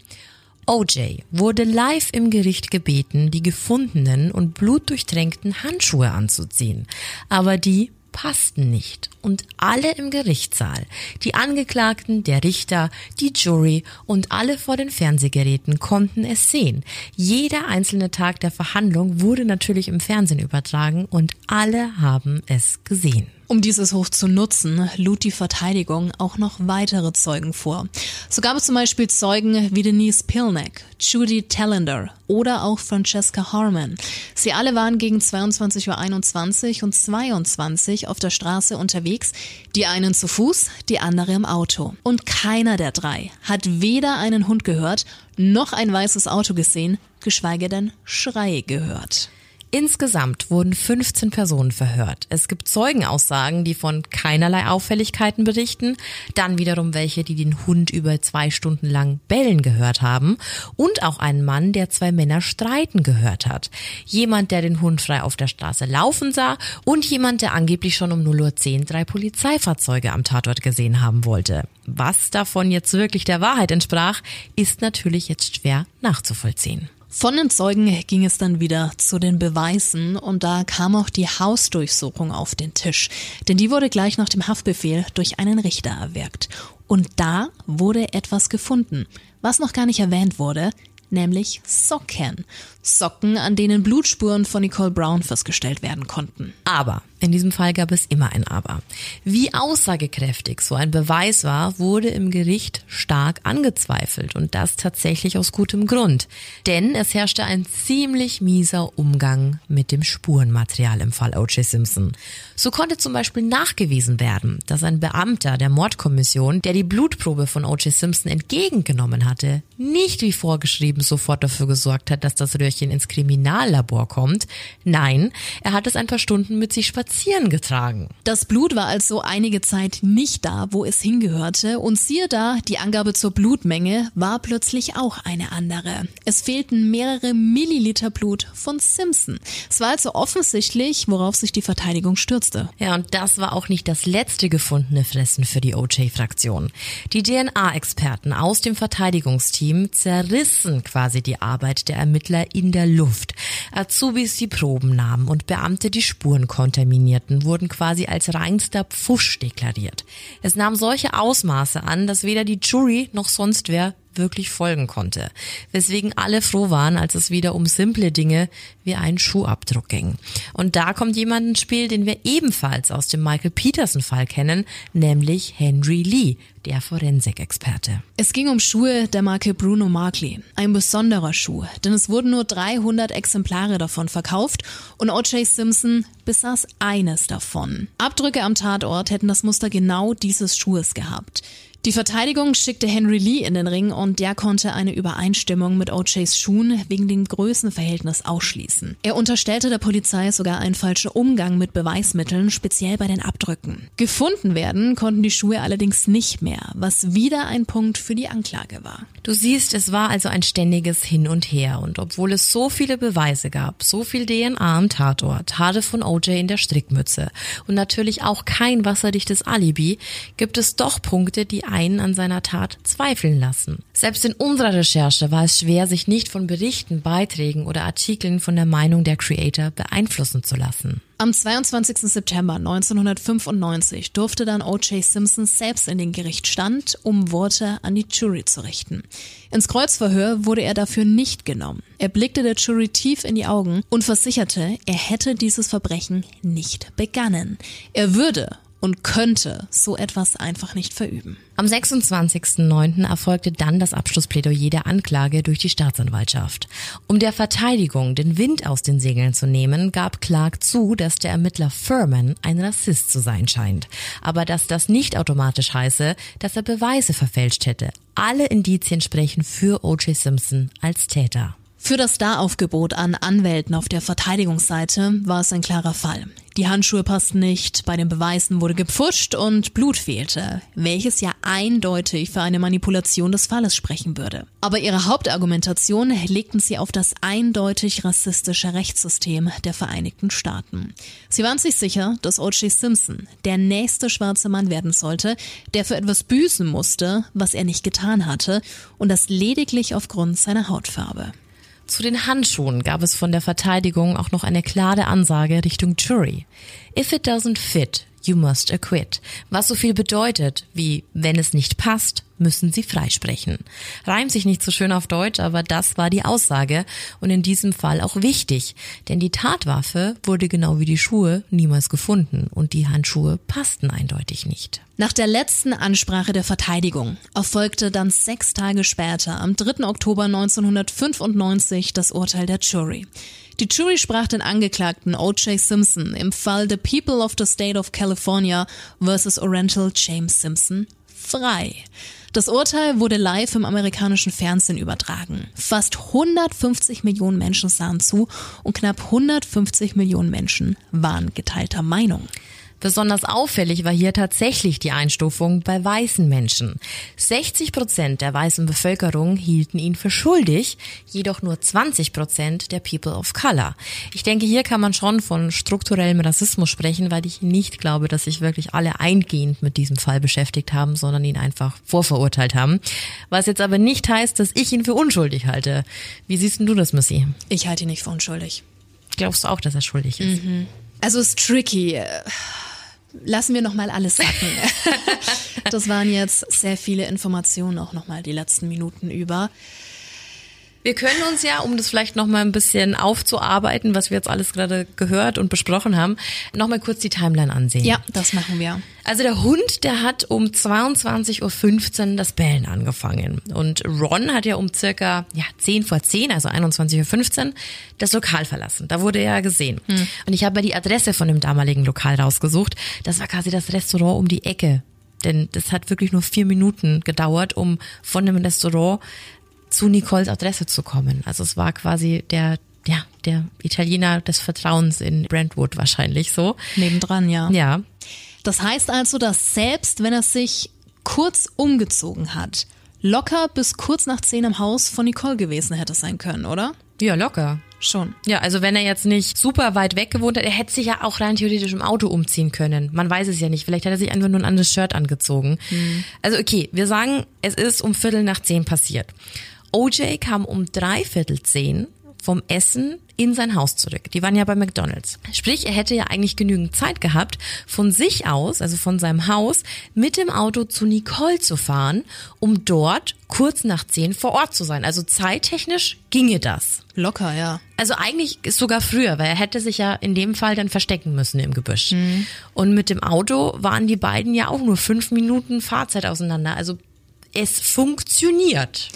OJ wurde live im Gericht gebeten, die gefundenen und blutdurchtränkten Handschuhe anzuziehen, aber die passten nicht und alle im Gerichtssaal, die Angeklagten, der Richter, die Jury und alle vor den Fernsehgeräten konnten es sehen. Jeder einzelne Tag der Verhandlung wurde natürlich im Fernsehen übertragen und alle haben es gesehen. Um dieses Hoch zu nutzen, lud die Verteidigung auch noch weitere Zeugen vor. So gab es zum Beispiel Zeugen wie Denise Pilneck, Judy Tallender oder auch Francesca Harmon. Sie alle waren gegen 22.21 Uhr und 22 auf der Straße unterwegs, die einen zu Fuß, die andere im Auto. Und keiner der drei hat weder einen Hund gehört, noch ein weißes Auto gesehen, geschweige denn Schreie gehört. Insgesamt wurden 15 Personen verhört. Es gibt Zeugenaussagen, die von keinerlei Auffälligkeiten berichten, dann wiederum welche, die den Hund über zwei Stunden lang bellen gehört haben und auch einen Mann, der zwei Männer streiten gehört hat. Jemand, der den Hund frei auf der Straße laufen sah und jemand, der angeblich schon um 0.10 Uhr drei Polizeifahrzeuge am Tatort gesehen haben wollte. Was davon jetzt wirklich der Wahrheit entsprach, ist natürlich jetzt schwer nachzuvollziehen. Von den Zeugen ging es dann wieder zu den Beweisen und da kam auch die Hausdurchsuchung auf den Tisch, denn die wurde gleich nach dem Haftbefehl durch einen Richter erwirkt. Und da wurde etwas gefunden, was noch gar nicht erwähnt wurde, nämlich Socken. Socken, an denen Blutspuren von Nicole Brown festgestellt werden konnten. Aber in diesem Fall gab es immer ein Aber. Wie aussagekräftig so ein Beweis war, wurde im Gericht stark angezweifelt und das tatsächlich aus gutem Grund. Denn es herrschte ein ziemlich mieser Umgang mit dem Spurenmaterial im Fall O.J. Simpson. So konnte zum Beispiel nachgewiesen werden, dass ein Beamter der Mordkommission, der die Blutprobe von O.J. Simpson entgegengenommen hatte, nicht wie vorgeschrieben sofort dafür gesorgt hat, dass das Röhrchen ins Kriminallabor kommt. Nein, er hat es ein paar Stunden mit sich spazieren spazieren getragen. Das Blut war also einige Zeit nicht da, wo es hingehörte und siehe da, die Angabe zur Blutmenge war plötzlich auch eine andere. Es fehlten mehrere Milliliter Blut von Simpson. Es war also offensichtlich, worauf sich die Verteidigung stürzte. Ja, und das war auch nicht das letzte gefundene Fressen für die OJ-Fraktion. Die DNA-Experten aus dem Verteidigungsteam zerrissen quasi die Arbeit der Ermittler in der Luft. Azubis die Proben nahmen und Beamte die Spuren kontaminieren Nominierten wurden quasi als reinster Pfusch deklariert. Es nahm solche Ausmaße an, dass weder die Jury noch sonst wer wirklich folgen konnte, weswegen alle froh waren, als es wieder um simple Dinge wie einen Schuhabdruck ging. Und da kommt jemand ins Spiel, den wir ebenfalls aus dem Michael Peterson Fall kennen, nämlich Henry Lee, der Forensikexperte. Es ging um Schuhe der Marke Bruno Markley. Ein besonderer Schuh, denn es wurden nur 300 Exemplare davon verkauft und O.J. Simpson besaß eines davon. Abdrücke am Tatort hätten das Muster genau dieses Schuhes gehabt. Die Verteidigung schickte Henry Lee in den Ring und der konnte eine Übereinstimmung mit OJs Schuhen wegen dem Größenverhältnis ausschließen. Er unterstellte der Polizei sogar einen falschen Umgang mit Beweismitteln, speziell bei den Abdrücken. Gefunden werden konnten die Schuhe allerdings nicht mehr, was wieder ein Punkt für die Anklage war. Du siehst, es war also ein ständiges Hin und Her und obwohl es so viele Beweise gab, so viel DNA am Tatort, Haare von OJ in der Strickmütze und natürlich auch kein wasserdichtes Alibi, gibt es doch Punkte, die einen an seiner Tat zweifeln lassen. Selbst in unserer Recherche war es schwer, sich nicht von Berichten, Beiträgen oder Artikeln von der Meinung der Creator beeinflussen zu lassen. Am 22. September 1995 durfte dann O.J. Simpson selbst in den Gerichtsstand, um Worte an die Jury zu richten. Ins Kreuzverhör wurde er dafür nicht genommen. Er blickte der Jury tief in die Augen und versicherte, er hätte dieses Verbrechen nicht begangen. Er würde und könnte so etwas einfach nicht verüben. Am 26.09. erfolgte dann das Abschlussplädoyer der Anklage durch die Staatsanwaltschaft. Um der Verteidigung den Wind aus den Segeln zu nehmen, gab Clark zu, dass der Ermittler Furman ein Rassist zu sein scheint. Aber dass das nicht automatisch heiße, dass er Beweise verfälscht hätte. Alle Indizien sprechen für O.J. Simpson als Täter. Für das Staraufgebot an Anwälten auf der Verteidigungsseite war es ein klarer Fall. Die Handschuhe passten nicht, bei den Beweisen wurde gepfuscht und Blut fehlte, welches ja eindeutig für eine Manipulation des Falles sprechen würde. Aber ihre Hauptargumentation legten sie auf das eindeutig rassistische Rechtssystem der Vereinigten Staaten. Sie waren sich sicher, dass O.J. Simpson der nächste schwarze Mann werden sollte, der für etwas büßen musste, was er nicht getan hatte, und das lediglich aufgrund seiner Hautfarbe. Zu den Handschuhen gab es von der Verteidigung auch noch eine klare Ansage Richtung Jury. If it doesn't fit, you must acquit. Was so viel bedeutet wie, wenn es nicht passt, müssen sie freisprechen. Reimt sich nicht so schön auf Deutsch, aber das war die Aussage und in diesem Fall auch wichtig, denn die Tatwaffe wurde genau wie die Schuhe niemals gefunden und die Handschuhe passten eindeutig nicht. Nach der letzten Ansprache der Verteidigung erfolgte dann sechs Tage später, am 3. Oktober 1995, das Urteil der Jury. Die Jury sprach den Angeklagten O.J. Simpson im Fall The People of the State of California vs. Oriental James Simpson frei. Das Urteil wurde live im amerikanischen Fernsehen übertragen. Fast 150 Millionen Menschen sahen zu und knapp 150 Millionen Menschen waren geteilter Meinung. Besonders auffällig war hier tatsächlich die Einstufung bei weißen Menschen. 60 Prozent der weißen Bevölkerung hielten ihn für schuldig, jedoch nur 20 Prozent der People of Color. Ich denke, hier kann man schon von strukturellem Rassismus sprechen, weil ich nicht glaube, dass sich wirklich alle eingehend mit diesem Fall beschäftigt haben, sondern ihn einfach vorverurteilt haben. Was jetzt aber nicht heißt, dass ich ihn für unschuldig halte. Wie siehst du das, Missy? Ich halte ihn nicht für unschuldig. Glaubst du auch, dass er schuldig ist? Mhm. Also ist tricky lassen wir noch mal alles sacken. das waren jetzt sehr viele Informationen auch noch mal die letzten Minuten über. Wir können uns ja, um das vielleicht noch mal ein bisschen aufzuarbeiten, was wir jetzt alles gerade gehört und besprochen haben, noch mal kurz die Timeline ansehen. Ja, das machen wir. Also der Hund, der hat um 22.15 Uhr das Bellen angefangen. Und Ron hat ja um circa ja, 10 vor 10, also 21.15 Uhr, das Lokal verlassen. Da wurde er gesehen. Hm. Und ich habe mir die Adresse von dem damaligen Lokal rausgesucht. Das war quasi das Restaurant um die Ecke. Denn das hat wirklich nur vier Minuten gedauert, um von dem Restaurant zu Nicoles Adresse zu kommen. Also es war quasi der ja, der Italiener des Vertrauens in Brentwood wahrscheinlich so. Nebendran, ja. Ja. Das heißt also, dass selbst wenn er sich kurz umgezogen hat, locker bis kurz nach zehn im Haus von Nicole gewesen hätte sein können, oder? Ja, locker. Schon. Ja, also wenn er jetzt nicht super weit weg gewohnt hat, er hätte sich ja auch rein theoretisch im Auto umziehen können. Man weiß es ja nicht. Vielleicht hat er sich einfach nur ein anderes Shirt angezogen. Mhm. Also okay, wir sagen, es ist um Viertel nach zehn passiert. OJ kam um dreiviertel zehn vom Essen in sein Haus zurück. Die waren ja bei McDonald's. Sprich, er hätte ja eigentlich genügend Zeit gehabt, von sich aus, also von seinem Haus, mit dem Auto zu Nicole zu fahren, um dort kurz nach zehn vor Ort zu sein. Also zeittechnisch ginge das. Locker, ja. Also eigentlich ist sogar früher, weil er hätte sich ja in dem Fall dann verstecken müssen im Gebüsch. Mhm. Und mit dem Auto waren die beiden ja auch nur fünf Minuten Fahrzeit auseinander. Also es funktioniert.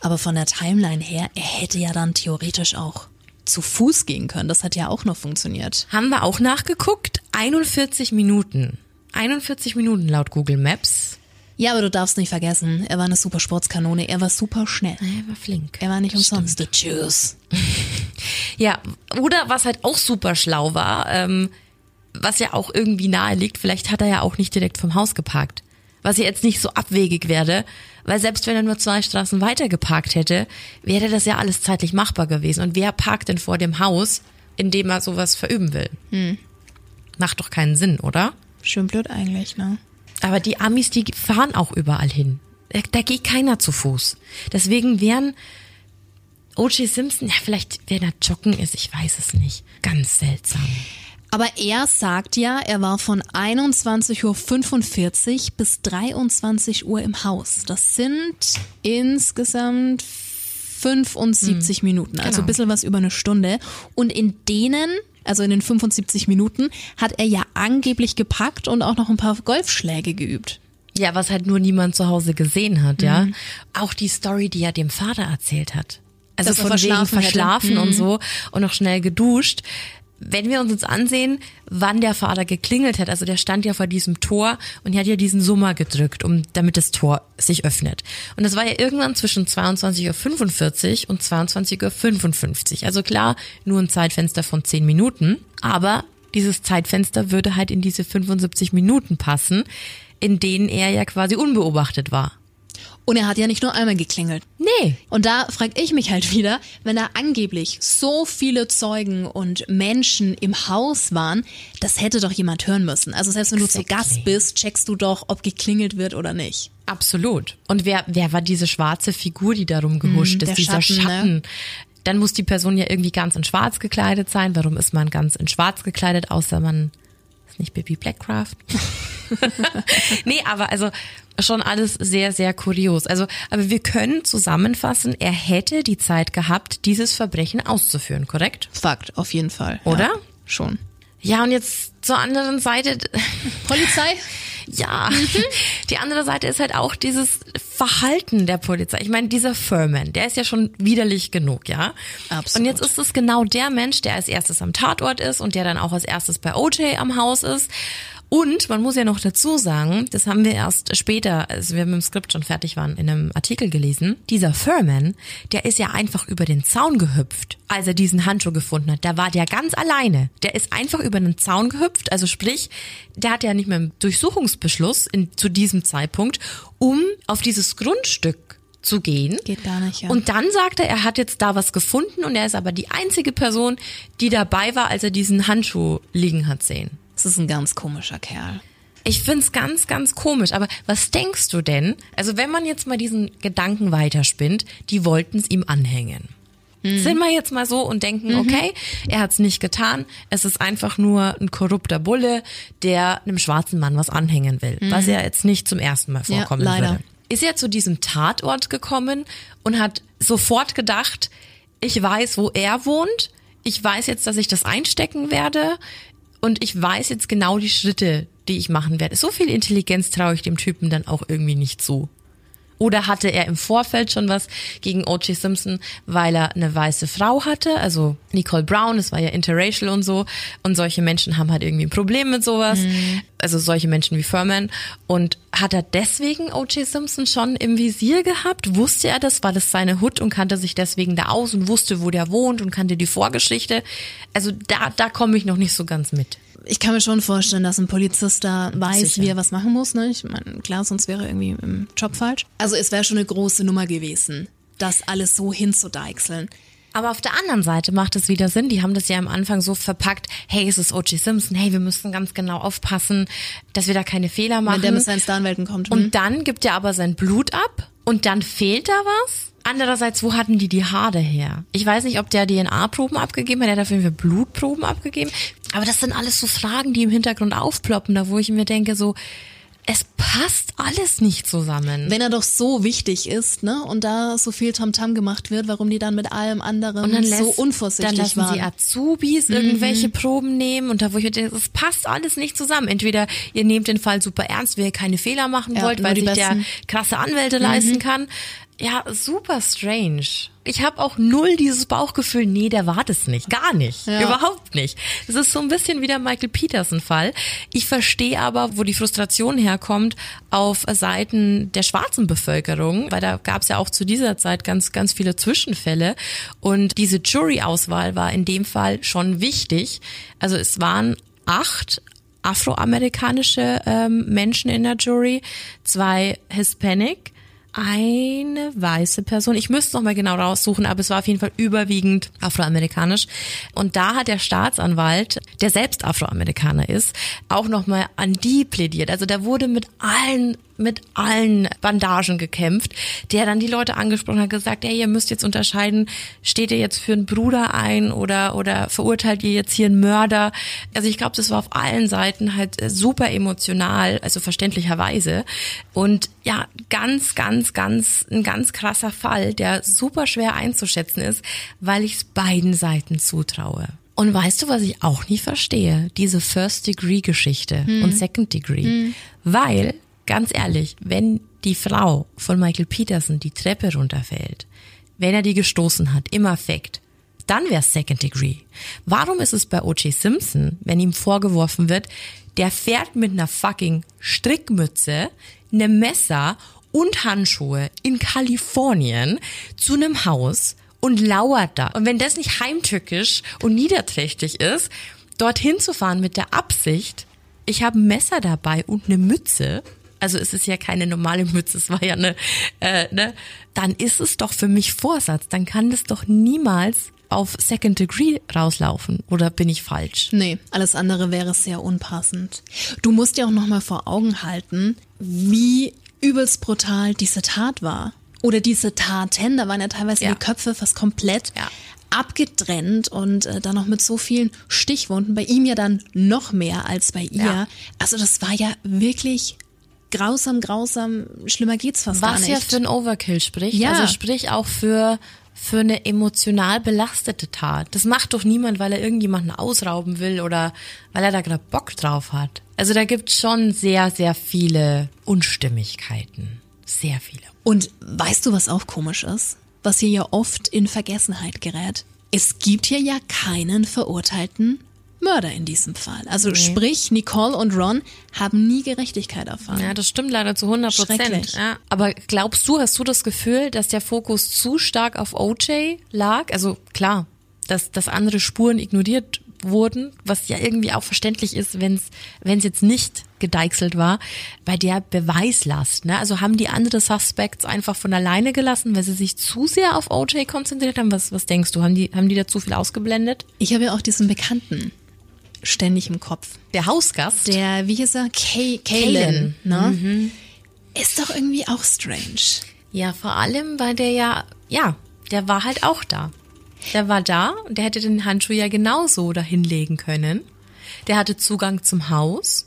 Aber von der Timeline her, er hätte ja dann theoretisch auch zu Fuß gehen können. Das hat ja auch noch funktioniert. Haben wir auch nachgeguckt? 41 Minuten. 41 Minuten laut Google Maps. Ja, aber du darfst nicht vergessen, er war eine super Sportskanone, er war super schnell. Er war flink. Er war nicht umsonst. The Juice. ja, oder was halt auch super schlau war, ähm, was ja auch irgendwie nahe liegt, vielleicht hat er ja auch nicht direkt vom Haus geparkt was ja jetzt nicht so abwegig werde, weil selbst wenn er nur zwei Straßen weiter geparkt hätte, wäre das ja alles zeitlich machbar gewesen. Und wer parkt denn vor dem Haus, in dem er sowas verüben will? Hm. Macht doch keinen Sinn, oder? Schön blöd eigentlich, ne? Aber die Amis, die fahren auch überall hin. Da geht keiner zu Fuß. Deswegen wären O.J. Simpson, ja, vielleicht, wer da joggen ist, ich weiß es nicht. Ganz seltsam. Aber er sagt ja, er war von 21.45 Uhr bis 23 Uhr im Haus. Das sind insgesamt 75 hm, Minuten, also genau. ein bisschen was über eine Stunde. Und in denen also in den 75 Minuten, hat er ja angeblich gepackt und auch noch ein paar Golfschläge geübt. Ja, was halt nur niemand zu Hause gesehen hat, ja. Mhm. Auch die Story, die er dem Vater erzählt hat. Also Dass von verschlafen wegen verschlafen und mhm. so und noch schnell geduscht wenn wir uns jetzt ansehen, wann der Vater geklingelt hat, also der stand ja vor diesem Tor und hat ja diesen Summer gedrückt, um damit das Tor sich öffnet. Und das war ja irgendwann zwischen 22.45 Uhr und 22.55 Uhr. Also klar, nur ein Zeitfenster von 10 Minuten, aber dieses Zeitfenster würde halt in diese 75 Minuten passen, in denen er ja quasi unbeobachtet war. Und er hat ja nicht nur einmal geklingelt. Nee. Und da frage ich mich halt wieder, wenn da angeblich so viele Zeugen und Menschen im Haus waren, das hätte doch jemand hören müssen. Also selbst wenn du zu Gast bist, checkst du doch, ob geklingelt wird oder nicht. Absolut. Und wer, wer war diese schwarze Figur, die darum gehuscht Mm, ist, dieser Schatten, Schatten? ne? Dann muss die Person ja irgendwie ganz in schwarz gekleidet sein. Warum ist man ganz in schwarz gekleidet, außer man ist nicht Baby Blackcraft? nee, aber also schon alles sehr, sehr kurios. Also, aber wir können zusammenfassen, er hätte die Zeit gehabt, dieses Verbrechen auszuführen, korrekt? Fakt, auf jeden Fall. Oder? Ja, schon. Ja, und jetzt zur anderen Seite, Polizei? ja, die andere Seite ist halt auch dieses Verhalten der Polizei. Ich meine, dieser Furman, der ist ja schon widerlich genug, ja? Absolut. Und jetzt ist es genau der Mensch, der als erstes am Tatort ist und der dann auch als erstes bei OJ am Haus ist. Und man muss ja noch dazu sagen, das haben wir erst später, als wir mit dem Skript schon fertig waren, in einem Artikel gelesen. Dieser Furman, der ist ja einfach über den Zaun gehüpft, als er diesen Handschuh gefunden hat. Da war der ganz alleine. Der ist einfach über den Zaun gehüpft. Also sprich, der hat ja nicht mehr einen Durchsuchungsbeschluss in, zu diesem Zeitpunkt, um auf dieses Grundstück zu gehen. Geht gar nicht, ja. Und dann sagt er, er hat jetzt da was gefunden und er ist aber die einzige Person, die dabei war, als er diesen Handschuh liegen hat sehen. Das ist ein ganz komischer Kerl. Ich find's ganz, ganz komisch. Aber was denkst du denn? Also wenn man jetzt mal diesen Gedanken weiterspinnt, die wollten's ihm anhängen. Sind wir jetzt mal so und denken, okay, er hat's nicht getan, es ist einfach nur ein korrupter Bulle, der einem schwarzen Mann was anhängen will, was ja jetzt nicht zum ersten Mal vorkommen leider. würde. Ist er zu diesem Tatort gekommen und hat sofort gedacht, ich weiß, wo er wohnt, ich weiß jetzt, dass ich das einstecken werde und ich weiß jetzt genau die Schritte, die ich machen werde. So viel Intelligenz traue ich dem Typen dann auch irgendwie nicht zu. Oder hatte er im Vorfeld schon was gegen O.J. Simpson, weil er eine weiße Frau hatte? Also Nicole Brown, das war ja interracial und so. Und solche Menschen haben halt irgendwie ein Problem mit sowas. Also solche Menschen wie Furman. Und hat er deswegen O.J. Simpson schon im Visier gehabt? Wusste er das? War das seine Hut und kannte sich deswegen da aus und wusste, wo der wohnt und kannte die Vorgeschichte? Also da, da komme ich noch nicht so ganz mit. Ich kann mir schon vorstellen, dass ein Polizist da weiß, Sicher. wie er was machen muss. Ne? Ich meine, klar, sonst wäre er irgendwie im Job falsch. Also es wäre schon eine große Nummer gewesen, das alles so hinzudeichseln. Aber auf der anderen Seite macht es wieder Sinn. Die haben das ja am Anfang so verpackt. Hey, es ist O.J. Simpson. Hey, wir müssen ganz genau aufpassen, dass wir da keine Fehler machen. Wenn der mit seinen Staranwälten kommt. hm. und dann gibt er aber sein Blut ab und dann fehlt da was. Andererseits, wo hatten die die Haare her? Ich weiß nicht, ob der DNA-Proben abgegeben hat. Er hat auf jeden Fall Blutproben abgegeben. Aber das sind alles so Fragen, die im Hintergrund aufploppen, da wo ich mir denke, so, es passt alles nicht zusammen. Wenn er doch so wichtig ist, ne, und da so viel Tamtam gemacht wird, warum die dann mit allem anderen Und dann so lässt, unvorsichtig dann lassen waren. sie Azubis irgendwelche Proben nehmen und da wo ich mir denke, das passt alles nicht zusammen. Entweder ihr nehmt den Fall super ernst, weil ihr keine Fehler machen Ja, wollt, weil sich der krasse Anwälte leisten kann. Ja, super strange. Ich habe auch null dieses Bauchgefühl, nee, der war das nicht. Gar nicht. Ja. Überhaupt nicht. Das ist so ein bisschen wie der Michael Peterson-Fall. Ich verstehe aber, wo die Frustration herkommt auf Seiten der schwarzen Bevölkerung, weil da gab es ja auch zu dieser Zeit ganz, ganz viele Zwischenfälle. Und diese Jury-Auswahl war in dem Fall schon wichtig. Also es waren acht afroamerikanische ähm, Menschen in der Jury, zwei Hispanic, eine weiße Person. Ich müsste noch mal genau raussuchen, aber es war auf jeden Fall überwiegend afroamerikanisch. Und da hat der Staatsanwalt, der selbst Afroamerikaner ist, auch noch mal an die plädiert. Also da wurde mit allen mit allen Bandagen gekämpft, der dann die Leute angesprochen hat, gesagt, ey, ihr müsst jetzt unterscheiden, steht ihr jetzt für einen Bruder ein oder oder verurteilt ihr jetzt hier einen Mörder? Also ich glaube, das war auf allen Seiten halt äh, super emotional, also verständlicherweise und ja, ganz ganz ganz ein ganz krasser Fall, der super schwer einzuschätzen ist, weil ich es beiden Seiten zutraue. Und weißt du, was ich auch nie verstehe? Diese First-Degree-Geschichte und Second-Degree. Weil, ganz ehrlich, wenn die Frau von Michael Peterson die Treppe runterfällt, wenn er die gestoßen hat, im Affekt, dann wäre Second Degree. Warum ist es bei O.J. Simpson, wenn ihm vorgeworfen wird, der fährt mit einer fucking Strickmütze, einem Messer und Handschuhe in Kalifornien zu einem Haus und lauert da. Und wenn das nicht heimtückisch und niederträchtig ist, dorthin zu fahren mit der Absicht, ich habe ein Messer dabei und eine Mütze, also es ist ja keine normale Mütze, es war ja eine, äh, ne, dann ist es doch für mich Vorsatz. Dann kann das doch niemals auf Second Degree rauslaufen. Oder bin ich falsch? Nee, alles andere wäre sehr unpassend. Du musst dir auch nochmal vor Augen halten, wie übelst brutal diese Tat war. Oder diese Taten, da waren ja teilweise Ja. die Köpfe fast komplett Ja. abgetrennt und äh, dann noch mit so vielen Stichwunden. Bei ihm ja dann noch mehr als bei ihr. Ja. Also das war ja wirklich grausam, grausam. Schlimmer geht's fast gar Was nicht. ja für ein Overkill spricht. Ja. Also sprich auch für, für eine emotional belastete Tat. Das macht doch niemand, weil er irgendjemanden ausrauben will oder weil er da gerade Bock drauf hat. Also da gibt's schon sehr, sehr viele Unstimmigkeiten. Sehr viele. Und weißt du, was auch komisch ist? Was hier ja oft in Vergessenheit gerät. Es gibt hier ja keinen verurteilten Mörder in diesem Fall. Also sprich, Nicole und Ron haben nie Gerechtigkeit erfahren. Ja, das stimmt leider zu 100 Prozent. Ja. Aber glaubst du, hast du das Gefühl, dass der Fokus zu stark auf OJ lag? Also klar, dass, dass andere Spuren ignoriert wurden, was ja irgendwie auch verständlich ist, wenn es jetzt nicht gedeichselt war, bei der Beweislast. Ne? Also haben die andere Suspects einfach von alleine gelassen, weil sie sich zu sehr auf OJ konzentriert haben? Was, was denkst du? Haben die, haben die da zu viel ausgeblendet? Ich habe ja auch diesen Bekannten ständig im Kopf. Der Hausgast? Der, wie hieß er? Kay, Kalen. Ne? Ist doch irgendwie auch strange. Ja, vor allem, weil der ja, ja, der war halt auch da. Der war da und der hätte den Handschuh ja genauso dahinlegen können. Der hatte Zugang zum Haus.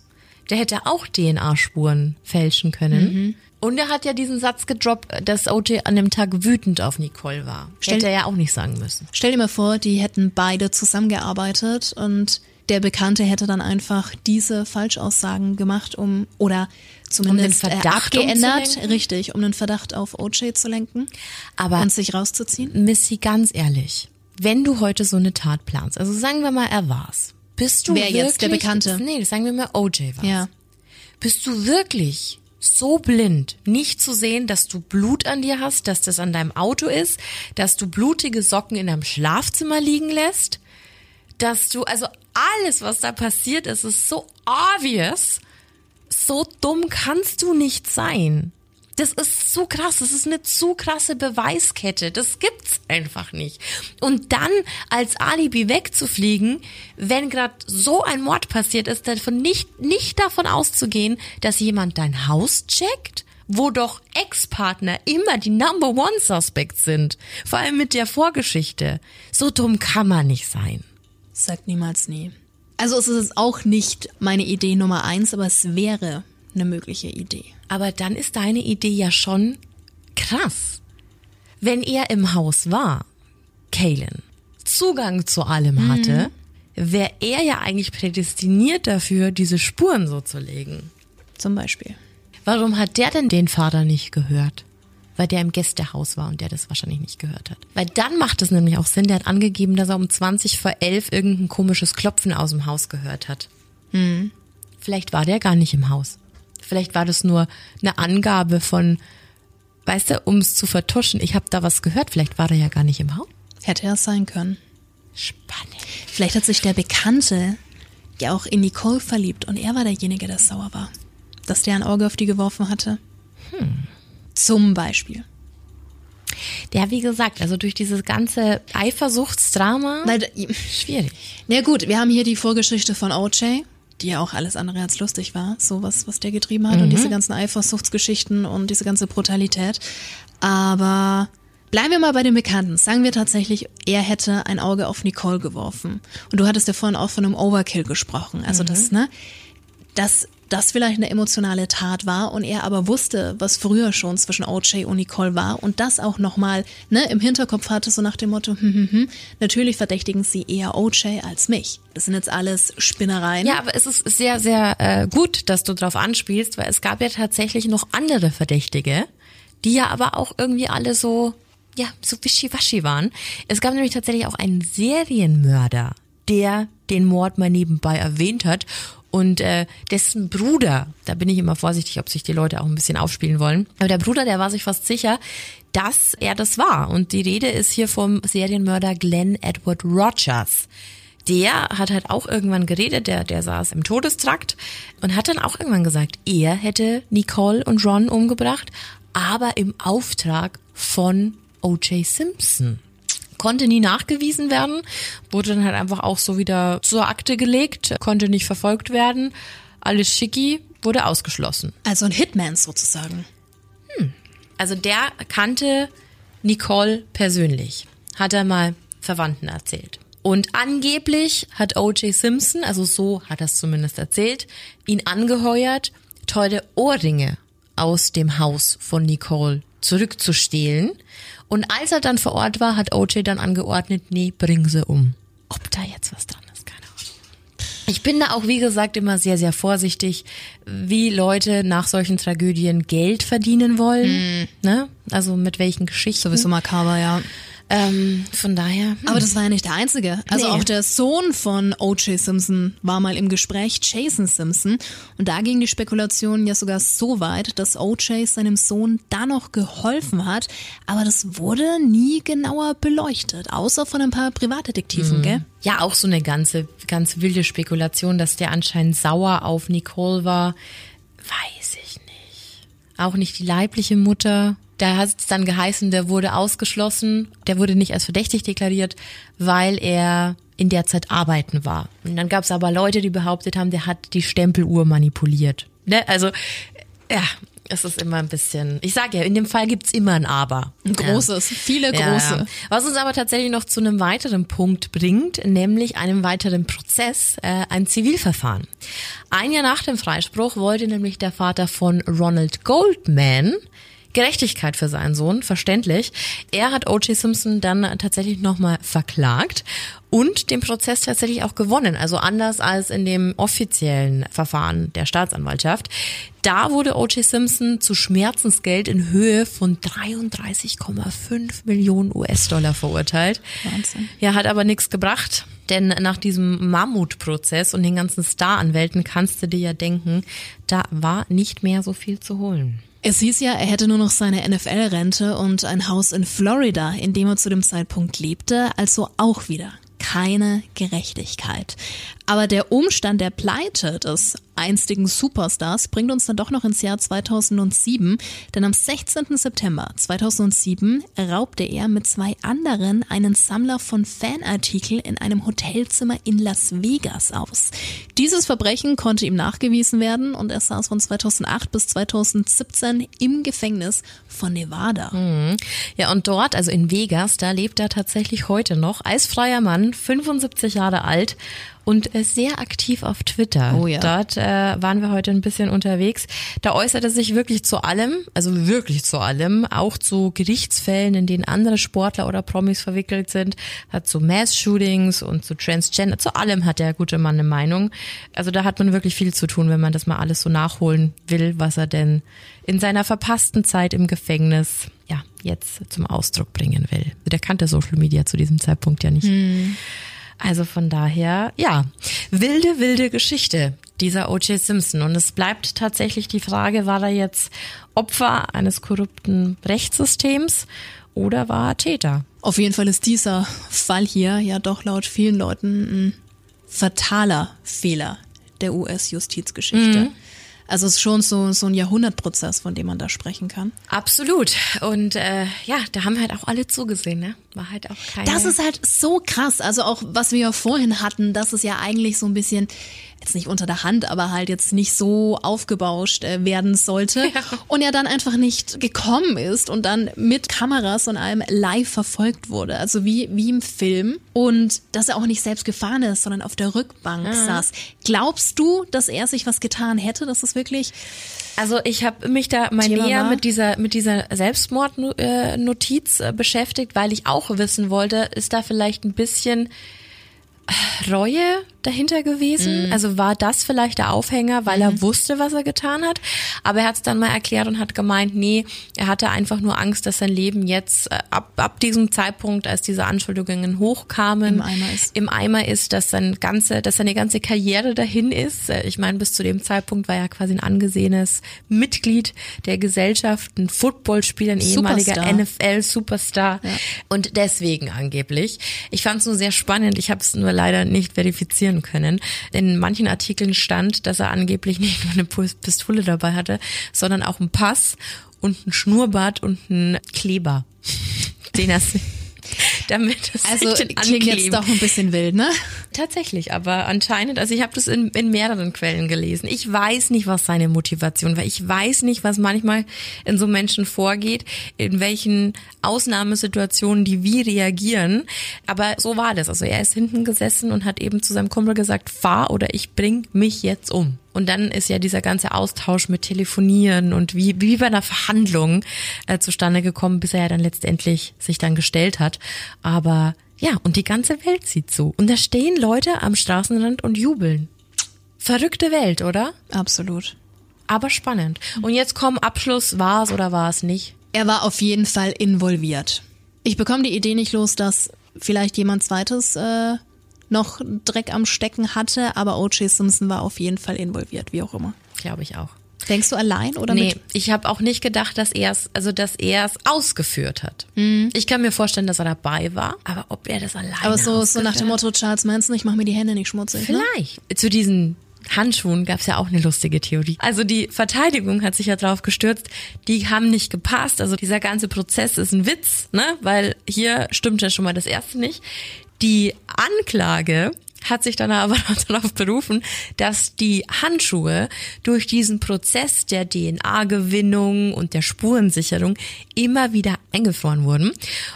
Der hätte auch DNA-Spuren fälschen können. Und er hat ja diesen Satz gedroppt, dass OJ an dem Tag wütend auf Nicole war. Stell- hätte er ja auch nicht sagen müssen. Stell dir mal vor, die hätten beide zusammengearbeitet und der Bekannte hätte dann einfach diese Falschaussagen gemacht, um oder zumindest Um den Verdacht äh, umzulenken? richtig, um den Verdacht auf OJ zu lenken Aber und sich rauszuziehen. Missy, ganz ehrlich, wenn du heute so eine Tat planst, also sagen wir mal, er war's. Bist du Wer wirklich, jetzt, der Bekannte? Nee, sagen wir mal, OJ war's. Ja. Bist du wirklich so blind, nicht zu sehen, dass du Blut an dir hast, dass das an deinem Auto ist, dass du blutige Socken in deinem Schlafzimmer liegen lässt, dass du, also alles, was da passiert ist, ist so obvious. So dumm kannst du nicht sein. Das ist so krass, das ist eine zu krasse Beweiskette. Das gibt's einfach nicht. Und dann als Alibi wegzufliegen, wenn gerade so ein Mord passiert ist, davon nicht, nicht davon auszugehen, dass jemand dein Haus checkt, wo doch Ex-Partner immer die Number One Suspects sind. Vor allem mit der Vorgeschichte. So dumm kann man nicht sein. Sagt niemals nie. Also es ist auch nicht meine Idee Nummer eins, aber es wäre eine mögliche Idee. Aber dann ist deine Idee ja schon krass. Wenn er im Haus war, Kalen, Zugang zu allem hatte, wäre er ja eigentlich prädestiniert dafür, diese Spuren so zu legen. Zum Beispiel. Warum hat der denn den Vater nicht gehört? Weil der im Gästehaus war und der das wahrscheinlich nicht gehört hat. Weil dann macht es nämlich auch Sinn, der hat angegeben, dass er um 20 vor 11 irgendein komisches Klopfen aus dem Haus gehört hat. Vielleicht war der gar nicht im Haus. Vielleicht war das nur eine Angabe von, weißt du, um es zu vertuschen. Ich habe da was gehört. Vielleicht war er ja gar nicht im Haus. Hätte er sein können. Spannend. Vielleicht hat sich der Bekannte ja auch in Nicole verliebt und er war derjenige, der sauer war. Dass der ein Auge auf die geworfen hatte. Zum Beispiel. Ja, wie gesagt, also durch dieses ganze Eifersuchtsdrama, Weil, schwierig. na gut, wir haben hier die Vorgeschichte von OJ, die ja auch alles andere als lustig war, so was, was der getrieben hat und diese ganzen Eifersuchtsgeschichten und diese ganze Brutalität. Aber bleiben wir mal bei den Bekannten. Sagen wir tatsächlich, er hätte ein Auge auf Nicole geworfen. Und du hattest ja vorhin auch von einem Overkill gesprochen. Also das, ne, dass das vielleicht eine emotionale Tat war und er aber wusste, was früher schon zwischen OJ und Nicole war und das auch nochmal ne, im Hinterkopf hatte, so nach dem Motto, hm, hm, hm, natürlich verdächtigen sie eher OJ als mich. Das sind jetzt alles Spinnereien. Ja, aber es ist sehr, sehr äh, gut, dass du drauf anspielst, weil es gab ja tatsächlich noch andere Verdächtige, die ja aber auch irgendwie alle so ja, so wischiwaschi waren. Es gab nämlich tatsächlich auch einen Serienmörder, der den Mord mal nebenbei erwähnt hat und äh, dessen Bruder, da bin ich immer vorsichtig, ob sich die Leute auch ein bisschen aufspielen wollen, aber der Bruder, der war sich fast sicher, dass er das war. Und die Rede ist hier vom Serienmörder Glenn Edward Rogers. Der hat halt auch irgendwann geredet, der, der saß im Todestrakt und hat dann auch irgendwann gesagt, er hätte Nicole und Ron umgebracht, aber im Auftrag von O.J. Simpson. Konnte nie nachgewiesen werden, wurde dann halt einfach auch so wieder zur Akte gelegt, konnte nicht verfolgt werden. Alles schicki, wurde ausgeschlossen. Also ein Hitman sozusagen. Also der kannte Nicole persönlich, hat er mal Verwandten erzählt. Und angeblich hat O.J. Simpson, also so hat er es zumindest erzählt, ihn angeheuert, teure Ohrringe aus dem Haus von Nicole zurückzustehlen. Und als er dann vor Ort war, hat O.J. dann angeordnet, nee, bring sie um. Ob da jetzt was dran ist, keine Ahnung. Ich bin da auch, wie gesagt, immer sehr, sehr vorsichtig, wie Leute nach solchen Tragödien Geld verdienen wollen. Ne? Also mit welchen Geschichten. Sowieso makaber, ja. Ähm, von daher. hm. Aber das war ja nicht der einzige. Also Nee. auch der Sohn von O.J. Simpson war mal im Gespräch, Jason Simpson. Und da ging die Spekulation ja sogar so weit, dass O.J. seinem Sohn da noch geholfen hat. Aber das wurde nie genauer beleuchtet, außer von ein paar Privatdetektiven, gell? Ja, auch so eine ganze, ganz wilde Spekulation, dass der anscheinend sauer auf Nicole war. Weiß ich nicht. Auch nicht die leibliche Mutter. Da hat es dann geheißen, der wurde ausgeschlossen. Der wurde nicht als verdächtig deklariert, weil er in der Zeit arbeiten war. Und dann gab es aber Leute, die behauptet haben, der hat die Stempeluhr manipuliert. Ne? Also, ja, es ist immer ein bisschen. Ich sage ja, in dem Fall gibt's immer ein Aber. Ein Ja. großes, viele Ja, große. ja. Was uns aber tatsächlich noch zu einem weiteren Punkt bringt, nämlich einem weiteren Prozess, äh, ein Zivilverfahren. Ein Jahr nach dem Freispruch wollte nämlich der Vater von Ronald Goldman Gerechtigkeit für seinen Sohn, verständlich. Er hat O.J. Simpson dann tatsächlich nochmal verklagt und den Prozess tatsächlich auch gewonnen. Also anders als in dem offiziellen Verfahren der Staatsanwaltschaft. Da wurde O.J. Simpson zu Schmerzensgeld in Höhe von 33,5 Millionen US-Dollar verurteilt. Wahnsinn. Ja, hat aber nichts gebracht. Denn nach diesem Mammutprozess und den ganzen Staranwälten kannst du dir ja denken, da war nicht mehr so viel zu holen. Es hieß ja, er hätte nur noch seine NFL-Rente und ein Haus in Florida, in dem er zu dem Zeitpunkt lebte, also auch wieder keine Gerechtigkeit. Aber der Umstand der Pleite des einstigen Superstars bringt uns dann doch noch ins Jahr 2007, denn am 16. September 2007 raubte er mit zwei anderen einen Sammler von Fanartikel in einem Hotelzimmer in Las Vegas aus. Dieses Verbrechen konnte ihm nachgewiesen werden und er saß von 2008 bis 2017 im Gefängnis von Nevada. Ja, und dort, also in Vegas, da lebt er tatsächlich heute noch als freier Mann, 75 Jahre alt und äh, sehr aktiv auf Twitter. Oh ja. Dort äh, waren wir heute ein bisschen unterwegs. Da äußert er sich wirklich zu allem, also wirklich zu allem, auch zu Gerichtsfällen, in denen andere Sportler oder Promis verwickelt sind, hat zu Mass-Shootings und zu Transgender, zu allem hat der gute Mann eine Meinung. Also da hat man wirklich viel zu tun, wenn man das mal alles so nachholen will, was er denn in seiner verpassten Zeit im Gefängnis ja jetzt zum Ausdruck bringen will. Der kannte Social Media zu diesem Zeitpunkt ja nicht. Also von daher, ja, wilde, wilde Geschichte dieser O.J. Simpson. Und es bleibt tatsächlich die Frage, war er jetzt Opfer eines korrupten Rechtssystems oder war er Täter? Auf jeden Fall ist dieser Fall hier ja doch laut vielen Leuten ein fataler Fehler der US-Justizgeschichte. Also es ist schon so, so ein Jahrhundertprozess, von dem man da sprechen kann. Absolut. Und äh, ja, da haben halt auch alle zugesehen, ne? War halt auch keine... Das ist halt so krass. Also auch, was wir ja vorhin hatten, dass es ja eigentlich so ein bisschen, jetzt nicht unter der Hand, aber halt jetzt nicht so aufgebauscht äh, werden sollte. Und ja dann einfach nicht gekommen ist und dann mit Kameras und allem live verfolgt wurde. Also wie, wie im Film. Und dass er auch nicht selbst gefahren ist, sondern auf der Rückbank saß. Glaubst du, dass er sich was getan hätte? dass es wirklich Also ich habe mich da mal Thema näher war? mit dieser mit dieser Selbstmordnotiz äh, beschäftigt, weil ich auch wissen wollte, ist da vielleicht ein bisschen äh, Reue dahinter gewesen? Mhm. Also war das vielleicht der Aufhänger, weil er wusste, was er getan hat? Aber er hat es dann mal erklärt und hat gemeint, nee, er hatte einfach nur Angst, dass sein Leben jetzt äh, ab, ab diesem Zeitpunkt, als diese Anschuldigungen hochkamen, Im Eimer ist. im Eimer ist, dass sein ganze, dass seine ganze Karriere dahin ist. Äh, Ich meine, bis zu dem Zeitpunkt war er quasi ein angesehenes Mitglied der Gesellschaft, ein Footballspieler, ein ehemaliger Superstar. NFL-Superstar. Und deswegen angeblich. Ich fand es nur sehr spannend. Ich habe es nur leider nicht verifizieren können. In manchen Artikeln stand, dass er angeblich nicht nur eine Pistole dabei hatte, sondern auch einen Pass und ein Schnurrbart und einen Kleber. Den er damit es Also sich den klingt jetzt ankleben. doch ein bisschen wild, ne? Tatsächlich, aber anscheinend, also ich habe das in, in mehreren Quellen gelesen. Ich weiß nicht, was seine Motivation war. Ich weiß nicht, was manchmal in so Menschen vorgeht, in welchen Ausnahmesituationen die wie reagieren. Aber so war das. Also er ist hinten gesessen und hat eben zu seinem Kumpel gesagt, fahr oder ich bring mich jetzt um. Und dann ist ja dieser ganze Austausch mit Telefonieren und wie, wie bei einer Verhandlung äh, zustande gekommen, bis er ja dann letztendlich sich dann gestellt hat. Aber ja, und die ganze Welt sieht zu. Und da stehen Leute am Straßenrand und jubeln. Verrückte Welt, oder? Absolut. Aber spannend. Und jetzt komm, Abschluss, war es oder war es nicht? Er war auf jeden Fall involviert. Ich bekomme die Idee nicht los, dass vielleicht jemand zweites äh, noch Dreck am Stecken hatte, aber O.J. Simpson war auf jeden Fall involviert, wie auch immer. Glaube ich auch. Denkst du allein oder nee, mit? ich habe auch nicht gedacht, dass er es, also dass er es ausgeführt hat. Mhm. Ich kann mir vorstellen, dass er dabei war, aber ob er das alleine Aber so, so nach dem Motto Charles Manson, ich mache mir die Hände nicht schmutzig. Ne? Vielleicht. Zu diesen Handschuhen gab es ja auch eine lustige Theorie. Also die Verteidigung hat sich ja drauf gestürzt, die haben nicht gepasst. Also dieser ganze Prozess ist ein Witz, ne? Weil hier stimmt ja schon mal das erste nicht. Die Anklage hat sich dann aber darauf berufen, dass die Handschuhe durch diesen Prozess der DNA-Gewinnung und der Spurensicherung immer wieder eingefroren wurden.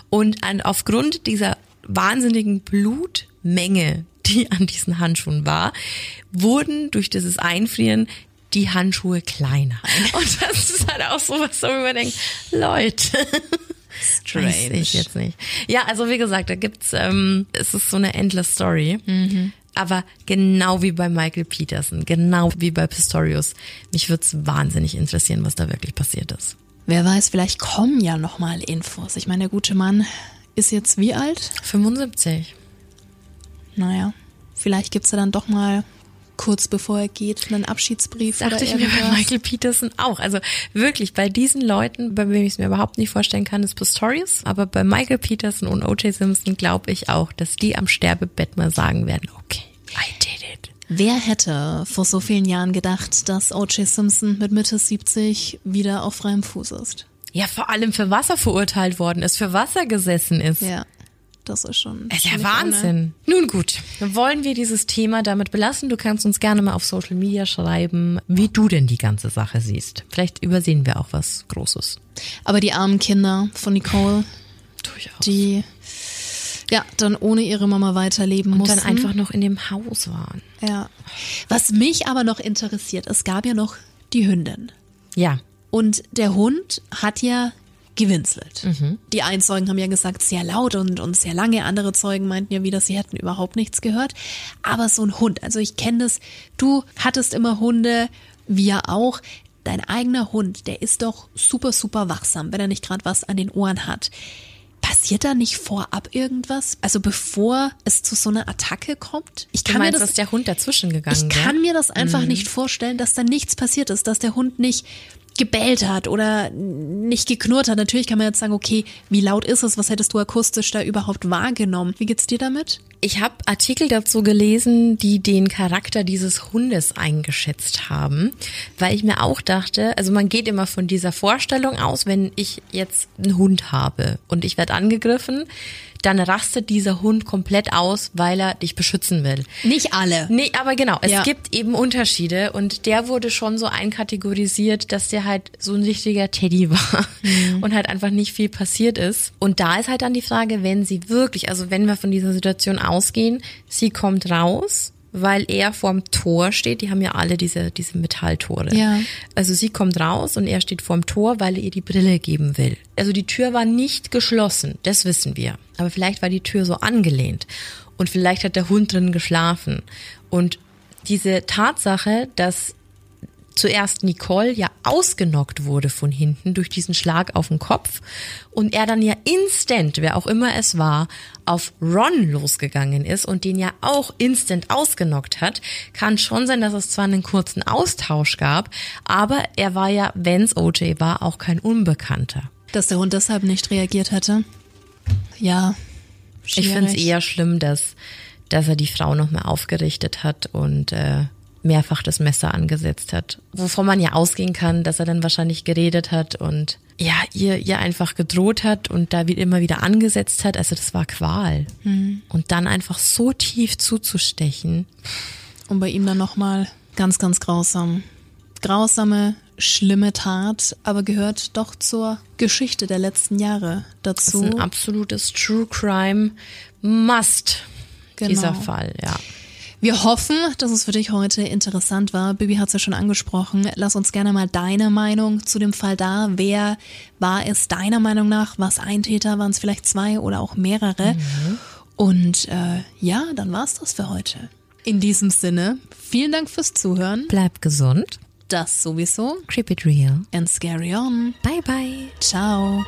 Und an, aufgrund dieser wahnsinnigen Blutmenge, die an diesen Handschuhen war, wurden durch dieses Einfrieren die Handschuhe kleiner. Und das ist halt auch sowas, wo man denkt, Leute. Weiß ich jetzt nicht. Ja, also wie gesagt, da gibt's, ähm, es ist so eine endless Story. Aber genau wie bei Michael Peterson, genau wie bei Pistorius, mich würd's wahnsinnig interessieren, was da wirklich passiert ist. Wer weiß, vielleicht kommen ja noch mal Infos. Ich meine, der gute Mann ist jetzt wie alt? 75. Naja, vielleicht gibt's ja dann doch mal kurz bevor er geht einen Abschiedsbrief Dachte oder ich mir bei. Michael Peterson auch. Also wirklich, bei diesen Leuten, bei wem ich es mir überhaupt nicht vorstellen kann, ist Pistorius. Aber bei Michael Peterson und O.J. Simpson glaube ich auch, dass die am Sterbebett mal sagen werden, okay, I did it. Wer hätte vor so vielen Jahren gedacht, dass O.J. Simpson mit Mitte 70 wieder auf freiem Fuß ist? Ja, vor allem für was er verurteilt worden ist, für was er gesessen ist. Ja, das ist schon. Das ist ja. Wahnsinn. Nun gut, dann wollen wir dieses Thema damit belassen. Du kannst uns gerne mal auf Social Media schreiben, wie du denn die ganze Sache siehst. Vielleicht übersehen wir auch was Großes. Aber die armen Kinder von Nicole, Durchaus. die ja dann ohne ihre Mama weiterleben und mussten. dann einfach noch in dem Haus waren. Ja. Was mich aber noch interessiert, es gab ja noch die Hündin. Ja, Und der Hund hat ja gewinselt. Mhm. Die einen Zeugen haben ja gesagt, sehr laut und, und sehr lange. Andere Zeugen meinten ja wieder, sie hätten überhaupt nichts gehört. Aber so ein Hund, also ich kenne das, du hattest immer Hunde, wir auch. Dein eigener Hund, der ist doch super, super wachsam, wenn er nicht gerade was an den Ohren hat. Passiert da nicht vorab irgendwas? Also bevor es zu so einer Attacke kommt? Ich kann mir meinst, das dass der Hund dazwischen gegangen ich kann mir das einfach Mhm. nicht vorstellen, dass da nichts passiert ist, dass der Hund nicht gebellt hat oder nicht geknurrt hat. Natürlich kann man jetzt sagen, okay, wie laut ist es? Was hättest du akustisch da überhaupt wahrgenommen? Wie geht's dir damit? Ich habe Artikel dazu gelesen, die den Charakter dieses Hundes eingeschätzt haben, weil ich mir auch dachte, also man geht immer von dieser Vorstellung aus, wenn ich jetzt einen Hund habe und ich werde angegriffen, dann rastet dieser Hund komplett aus, weil er dich beschützen will. Nicht alle. Nee, aber genau, es Ja. gibt eben Unterschiede und der wurde schon so einkategorisiert, dass der halt so ein richtiger Teddy war und halt einfach nicht viel passiert ist. Und da ist halt dann die Frage, wenn sie wirklich, also wenn wir von dieser Situation ausgehen, sie kommt raus, weil er vorm Tor steht, die haben ja alle diese, diese Metalltore. Ja. Also sie kommt raus und er steht vorm Tor, weil er ihr die Brille geben will. Also die Tür war nicht geschlossen, das wissen wir. Aber vielleicht war die Tür so angelehnt. Und vielleicht hat der Hund drin geschlafen. Und diese Tatsache, dass zuerst Nicole ja ausgenockt wurde von hinten durch diesen Schlag auf den Kopf und er dann ja instant, wer auch immer es war, auf Ron losgegangen ist und den ja auch instant ausgenockt hat, kann schon sein, dass es zwar einen kurzen Austausch gab, aber er war ja, wenn's OJ war, auch kein Unbekannter. Dass der Hund deshalb nicht reagiert hätte. Ja. Ich finde es schwierig. eher schlimm, dass, dass er die Frau nochmal aufgerichtet hat und äh, mehrfach das Messer angesetzt hat. Wovon man ja ausgehen kann, dass er dann wahrscheinlich geredet hat und ja, ihr, ihr einfach gedroht hat und da wie immer wieder angesetzt hat. Also das war Qual. Und dann einfach so tief zuzustechen. Und bei ihm dann nochmal ganz, ganz grausam. Grausame, schlimme Tat, aber gehört doch zur Geschichte der letzten Jahre Das ist dazu. ein absolutes True Crime Must. Genau. Dieser Fall, ja. Wir hoffen, dass es für dich heute interessant war. Bibi hat es ja schon angesprochen. Lass uns gerne mal deine Meinung zu dem Fall da. Wer war es deiner Meinung nach? Was ein Täter? Waren es vielleicht zwei oder auch mehrere? Und äh, ja, dann war's das für heute. In diesem Sinne, vielen Dank fürs Zuhören. Bleib gesund. Das sowieso. Creep it real. And scary on. Bye bye. Ciao.